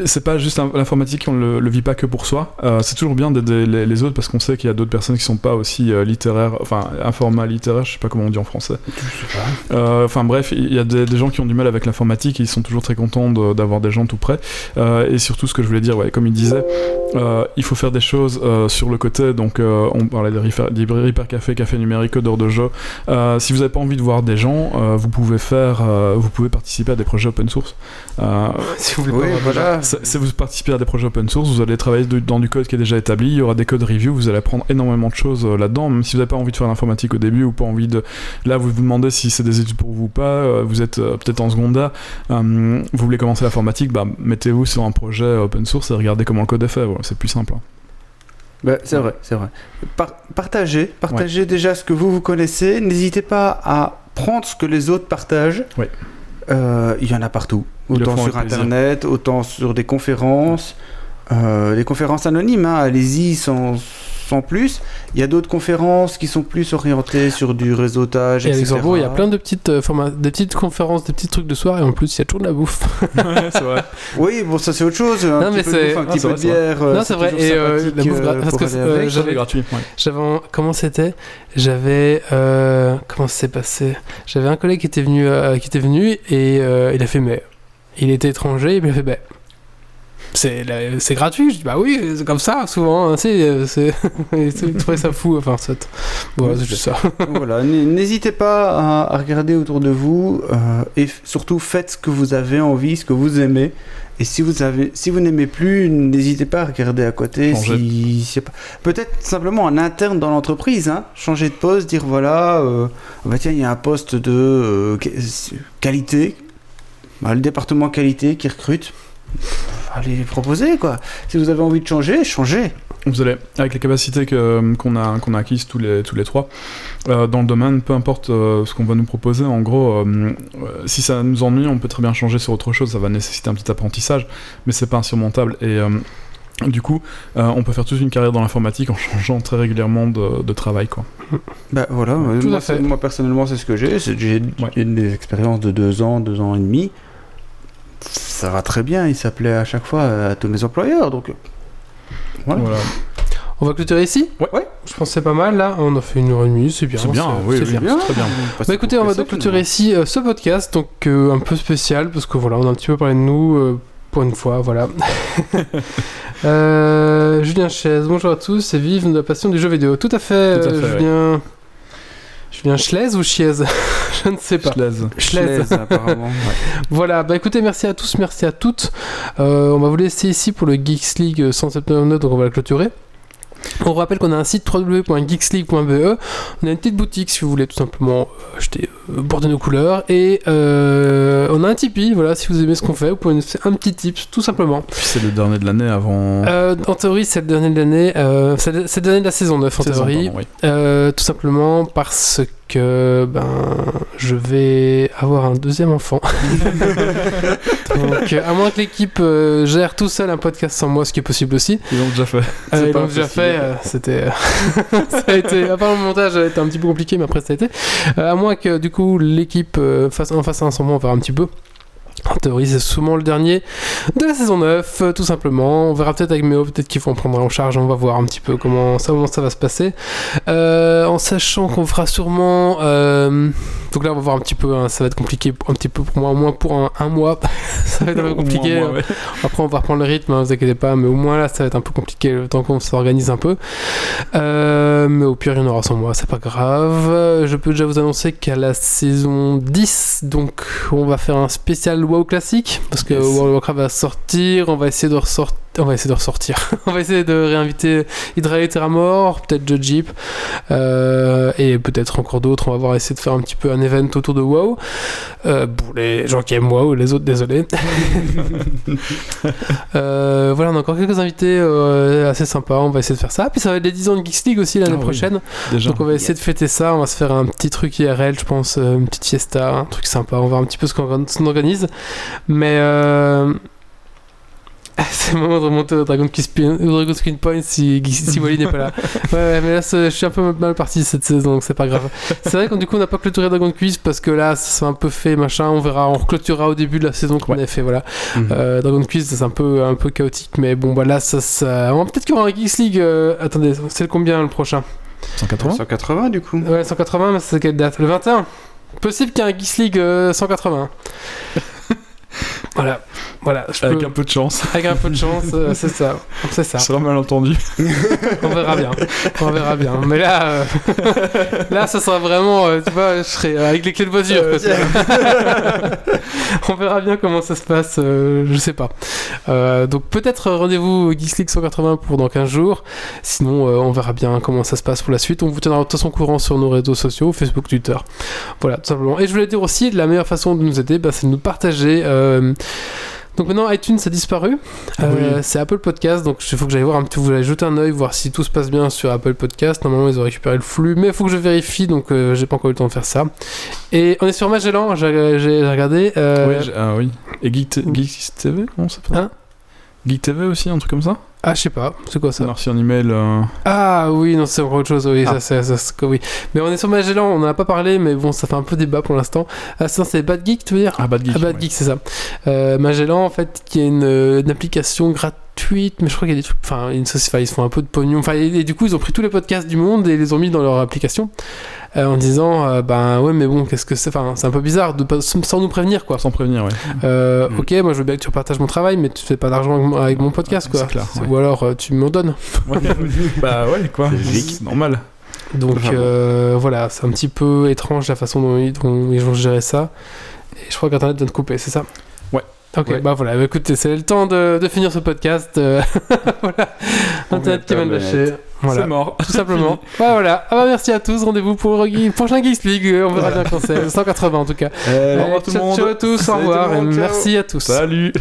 c'est pas juste l'in- l'informatique, on le, le vit pas que pour soi. Euh, c'est toujours bien d'aider les, les autres parce qu'on sait qu'il y a d'autres personnes qui sont pas aussi euh, littéraires, enfin informa littéraire, je sais pas comment on dit en français. Euh, Enfin bref, il y a des, des gens qui ont du mal avec l'informatique et ils sont toujours très contents de- d'avoir des gens tout près. Euh, et surtout, ce que je voulais dire, ouais, comme il disait, euh, il faut faire des choses euh, sur le côté. Donc, euh, on parlait des des Repair Café, Café numérique, d'heures de jeu. Euh, si vous n'avez pas envie de voir des gens, euh, vous pouvez faire, euh, vous pouvez participer à des projets open source. Euh, Si vous voulez pas Oui, voilà. Ça- Si vous participez à des projets open source, vous allez travailler de- dans du code qui est déjà établi, il y aura des codes review, vous allez apprendre énormément de choses euh, là-dedans, même si vous n'avez pas envie de faire l'informatique au début ou pas envie de... Là, vous vous demandez si c'est des études pour vous ou pas, euh, vous êtes euh, peut-être en secondaire, euh, vous voulez commencer l'informatique, bah, mettez-vous sur un projet open source et regardez comment le code est fait, voilà, c'est plus simple. hein. Ben, c'est vrai, c'est vrai. Par- partagez, partagez déjà ce que vous vous connaissez. N'hésitez pas à prendre ce que les autres partagent. Ouais. Euh, Il y en a partout, autant sur plaisir. internet, autant sur des conférences, euh, des conférences anonymes. hein, Allez-y sans, sans plus. Il y a d'autres conférences qui sont plus orientées sur du réseautage, Et etc. Luxembourg, il y a plein de petites, euh, formats, des petites conférences, des petits trucs de soir, et en plus, il y a toujours de la bouffe. Ouais, c'est vrai. Oui, bon, ça c'est autre chose. Un Non, petit mais peu de c'est- bouffe, un petit c'est peu vrai, de c'est bière. euh, Non, c'est c'est vrai, et, euh, sympathique, la bouffe gra- parce pour que aller c'est- avec. C'est j'avais- gratuit. ouais. J'avais un- comment c'était? J'avais euh, comment ça s'est passé? J'avais un collègue qui était venu euh, qui était venu et euh, il a fait mais il était étranger il a fait bah c'est gratuit. Je dis bah oui c'est comme ça souvent. hein, c'est euh, c'est il trouvait ça fou enfin c'est voilà Oui, c'est juste ça. voilà, n- n'hésitez pas à, à regarder autour de vous euh, et surtout faites ce que vous avez envie, ce que vous aimez. Et si vous avez, si vous n'aimez plus, n'hésitez pas à regarder à côté. Si, si- peut-être simplement en interne dans l'entreprise, hein, changer de poste, dire voilà, euh, ah bah tiens il y a un poste de euh, qu- qualité, Bah, le département qualité qui recrute. allez proposer quoi. Si vous avez envie de changer, changez. Vous allez, avec les capacités que- qu'on a, qu'on a acquises tous les, tous les trois, euh, dans le domaine, peu importe euh, ce qu'on va nous proposer, en gros, euh, euh, si ça nous ennuie, on peut très bien changer sur autre chose, ça va nécessiter un petit apprentissage, mais c'est pas insurmontable. Et euh, du coup, euh, on peut faire toute une carrière dans l'informatique en changeant très régulièrement de, de travail, quoi. Bah voilà, euh, Tout moi, à fait. c'est- moi, personnellement c'est ce que j'ai. C'est- J'ai Ouais. j'ai des expériences de deux ans, deux ans et demi. Ça va très bien, il s'appelait à chaque fois à tous mes employeurs, donc... euh, Voilà. Voilà. On va clôturer ici? Ouais. Ouais. Je pense que c'est pas mal là. On a fait une heure et demie, c'est bien. C'est bien, oui, bien. Bien. Très bien. Bah écoutez, on va donc clôturer ici euh, ce podcast, donc euh, un peu spécial, parce que voilà, on a un petit peu parlé de nous euh, pour une fois, voilà. Euh, Julien Chaise, bonjour à tous, et vive la passion du jeu vidéo. Tout à fait, Tout à euh, fait, Julien. Julien Schlez ou Chiez Je ne sais pas. Schlez. Apparemment. ouais. Voilà, bah écoutez, merci à tous, merci à toutes. Euh, on va vous laisser ici pour le Geeks League 179, donc on va le clôturer. On rappelle qu'on a un site www.geeksleague.be. On a une petite boutique si vous voulez tout simplement euh, acheter, euh, border nos couleurs. Et euh, on a un Tipeee, voilà, si vous aimez ce qu'on fait, vous pouvez nous faire un petit tip, tout simplement. C'est le dernier de l'année avant. Euh, en théorie, c'est le dernier de l'année, euh, c'est le dernier de la saison 9 en saison, théorie. pardon, oui. Tout simplement parce que ben je vais avoir un deuxième enfant. Donc euh, à moins que l'équipe euh, gère tout seul un podcast sans moi, ce qui est possible aussi. Ils l'ont déjà fait. Euh, ils l'ont déjà fait, euh, c'était ça a été à part le montage ça a été un petit peu compliqué mais après ça a été Euh, à moins que du coup l'équipe euh, fasse en fasse un sans moi, on verra un petit peu. En théorie, c'est souvent le dernier de la saison 9, euh, tout simplement. On verra peut-être avec Méo, peut-être qu'il faut en prendre en charge. On va voir un petit peu comment ça, comment ça va se passer. Euh, en sachant qu'on fera sûrement. euh, donc là, on va voir un petit peu. hein, ça va être compliqué un petit peu pour moi, au moins pour un, un mois. ça va être un peu moins, compliqué. ouais. Après, on va reprendre le rythme, hein, vous inquiétez pas, mais au moins là, ça va être un peu compliqué le temps qu'on s'organise un peu. Euh, mais au pire, il y en aura sans moi, c'est pas grave. Je peux déjà vous annoncer qu'à la saison 10, donc, on va faire un spécial WoW classique, parce que Yes. World of Warcraft va sortir, on va essayer de ressortir. On va essayer de ressortir. on va essayer de réinviter Hydra et Terramore, peut-être Judge Jeep, euh, et peut-être encore d'autres. On va voir essayer de faire un petit peu un event autour de WoW. Euh, pour les gens qui aiment WoW, les autres, désolé. Euh, voilà, on a encore quelques invités assez sympas. On va essayer de faire ça. Puis ça va être les 10 ans de Geeks League aussi l'année Ah prochaine. Donc on va essayer de fêter ça. On va se faire un petit truc IRL, je pense, une petite fiesta, un truc sympa. On va voir un petit peu ce qu'on organise. Mais. C'est le moment de remonter au Dragon Quest Point si, si Wally n'est pas là. Ouais, ouais, mais là c'est- je suis un peu mal parti cette saison, donc c'est pas grave. C'est vrai que du coup on n'a pas clôturé Dragon Quest parce que là ça s'est un peu fait machin. On verra, on reclôturera au début de la saison qu'on Ouais. avait fait. Voilà. Mhm. Euh, Dragon Quest c'est un peu, un peu chaotique, mais bon bah là ça. ça... on- Peut-être qu'il y aura un Geeks League. euh, Attendez, c'est le combien le prochain? 180 180 du coup. Ouais, 180, mais c'est quelle date? Le 21 Possible qu'il y ait un Geeks League euh, 180. Voilà, voilà. je Avec peux- un peu de chance. avec un peu de chance, euh, c'est ça. C'est ça. Ça sera mal entendu. On verra bien. On verra bien. Mais là, euh, là, ça sera vraiment, euh, tu vois, je serai avec les clés de voiture. Euh. On verra bien comment ça se passe. euh, je sais pas. Euh, donc peut-être rendez-vous au Geeks League 180 pour dans 15 jours. Sinon, euh, on verra bien comment ça se passe pour la suite. On vous tiendra de toute façon au courant sur nos réseaux sociaux, Facebook, Twitter. Voilà, tout simplement. Et je voulais dire aussi, la meilleure façon de nous aider, bah, c'est de nous partager. euh, donc maintenant iTunes a disparu, Euh, Oui. c'est Apple Podcast, donc il faut que j'aille voir un petit, vous allez jeter un œil, voir si tout se passe bien sur Apple Podcast. Normalement ils ont récupéré le flux, mais il faut que je vérifie, donc euh, j'ai pas encore eu le temps de faire ça. Et on est sur Magellan, j'ai regardé. euh, ah oui. Et Geek, Geek TV Non, c'est pas Hein? Geek TV aussi, un truc comme ça? Ah je sais pas, c'est quoi ça On a reçu un email. euh, Ah oui, non, c'est encore autre chose, oui, Ah. ça, c'est, oui. Mais on est sur Magellan, on en a pas parlé, mais bon, ça fait un peu débat pour l'instant. Ah, ça, c'est Bad Geek, tu veux dire Ah, Bad Geek. Ah, Bad ouais. Geek, c'est ça. Euh, Magellan, en fait, qui est une, une application gratuite, mais je crois qu'il y a des trucs. Enfin, une ils se font un peu de pognon. Enfin, et, et du coup, ils ont pris tous les podcasts du monde et les ont mis dans leur application. euh, en disant, euh, ben ouais, mais bon, qu'est-ce que c'est Enfin, c'est un peu bizarre de pas, sans nous prévenir, quoi. Sans prévenir, ouais. Euh, Mm. Ok, moi je veux bien que tu partages mon travail, mais tu fais pas d'argent avec mon- avec mon podcast, Ouais, quoi. c'est clair, ouais. Ou alors euh, tu m'en donnes. Ouais. bah ouais, quoi. C'est normal. Donc euh, voilà, c'est un petit peu étrange la façon dont ils, dont ils ont géré ça. Et je crois qu'Internet vient de couper, c'est ça? Ok, bah voilà, bah, écoutez, c'est le temps de, finir ce podcast. Euh, voilà, Internet qui va bâcher. Voilà. C'est mort. Tout simplement. bah, voilà. Ah, bah, merci à tous. Rendez-vous pour le prochain Geeks League. On verra bien quand c'est. 180 en tout cas. Euh, au revoir tout le monde. À tous. Au revoir. Et merci à tous. Salut.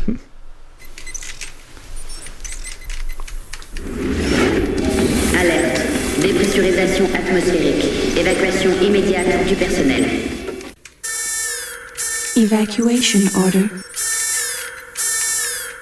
Alerte. Dépressurisation atmosphérique. Évacuation immédiate du personnel. Evacuation order.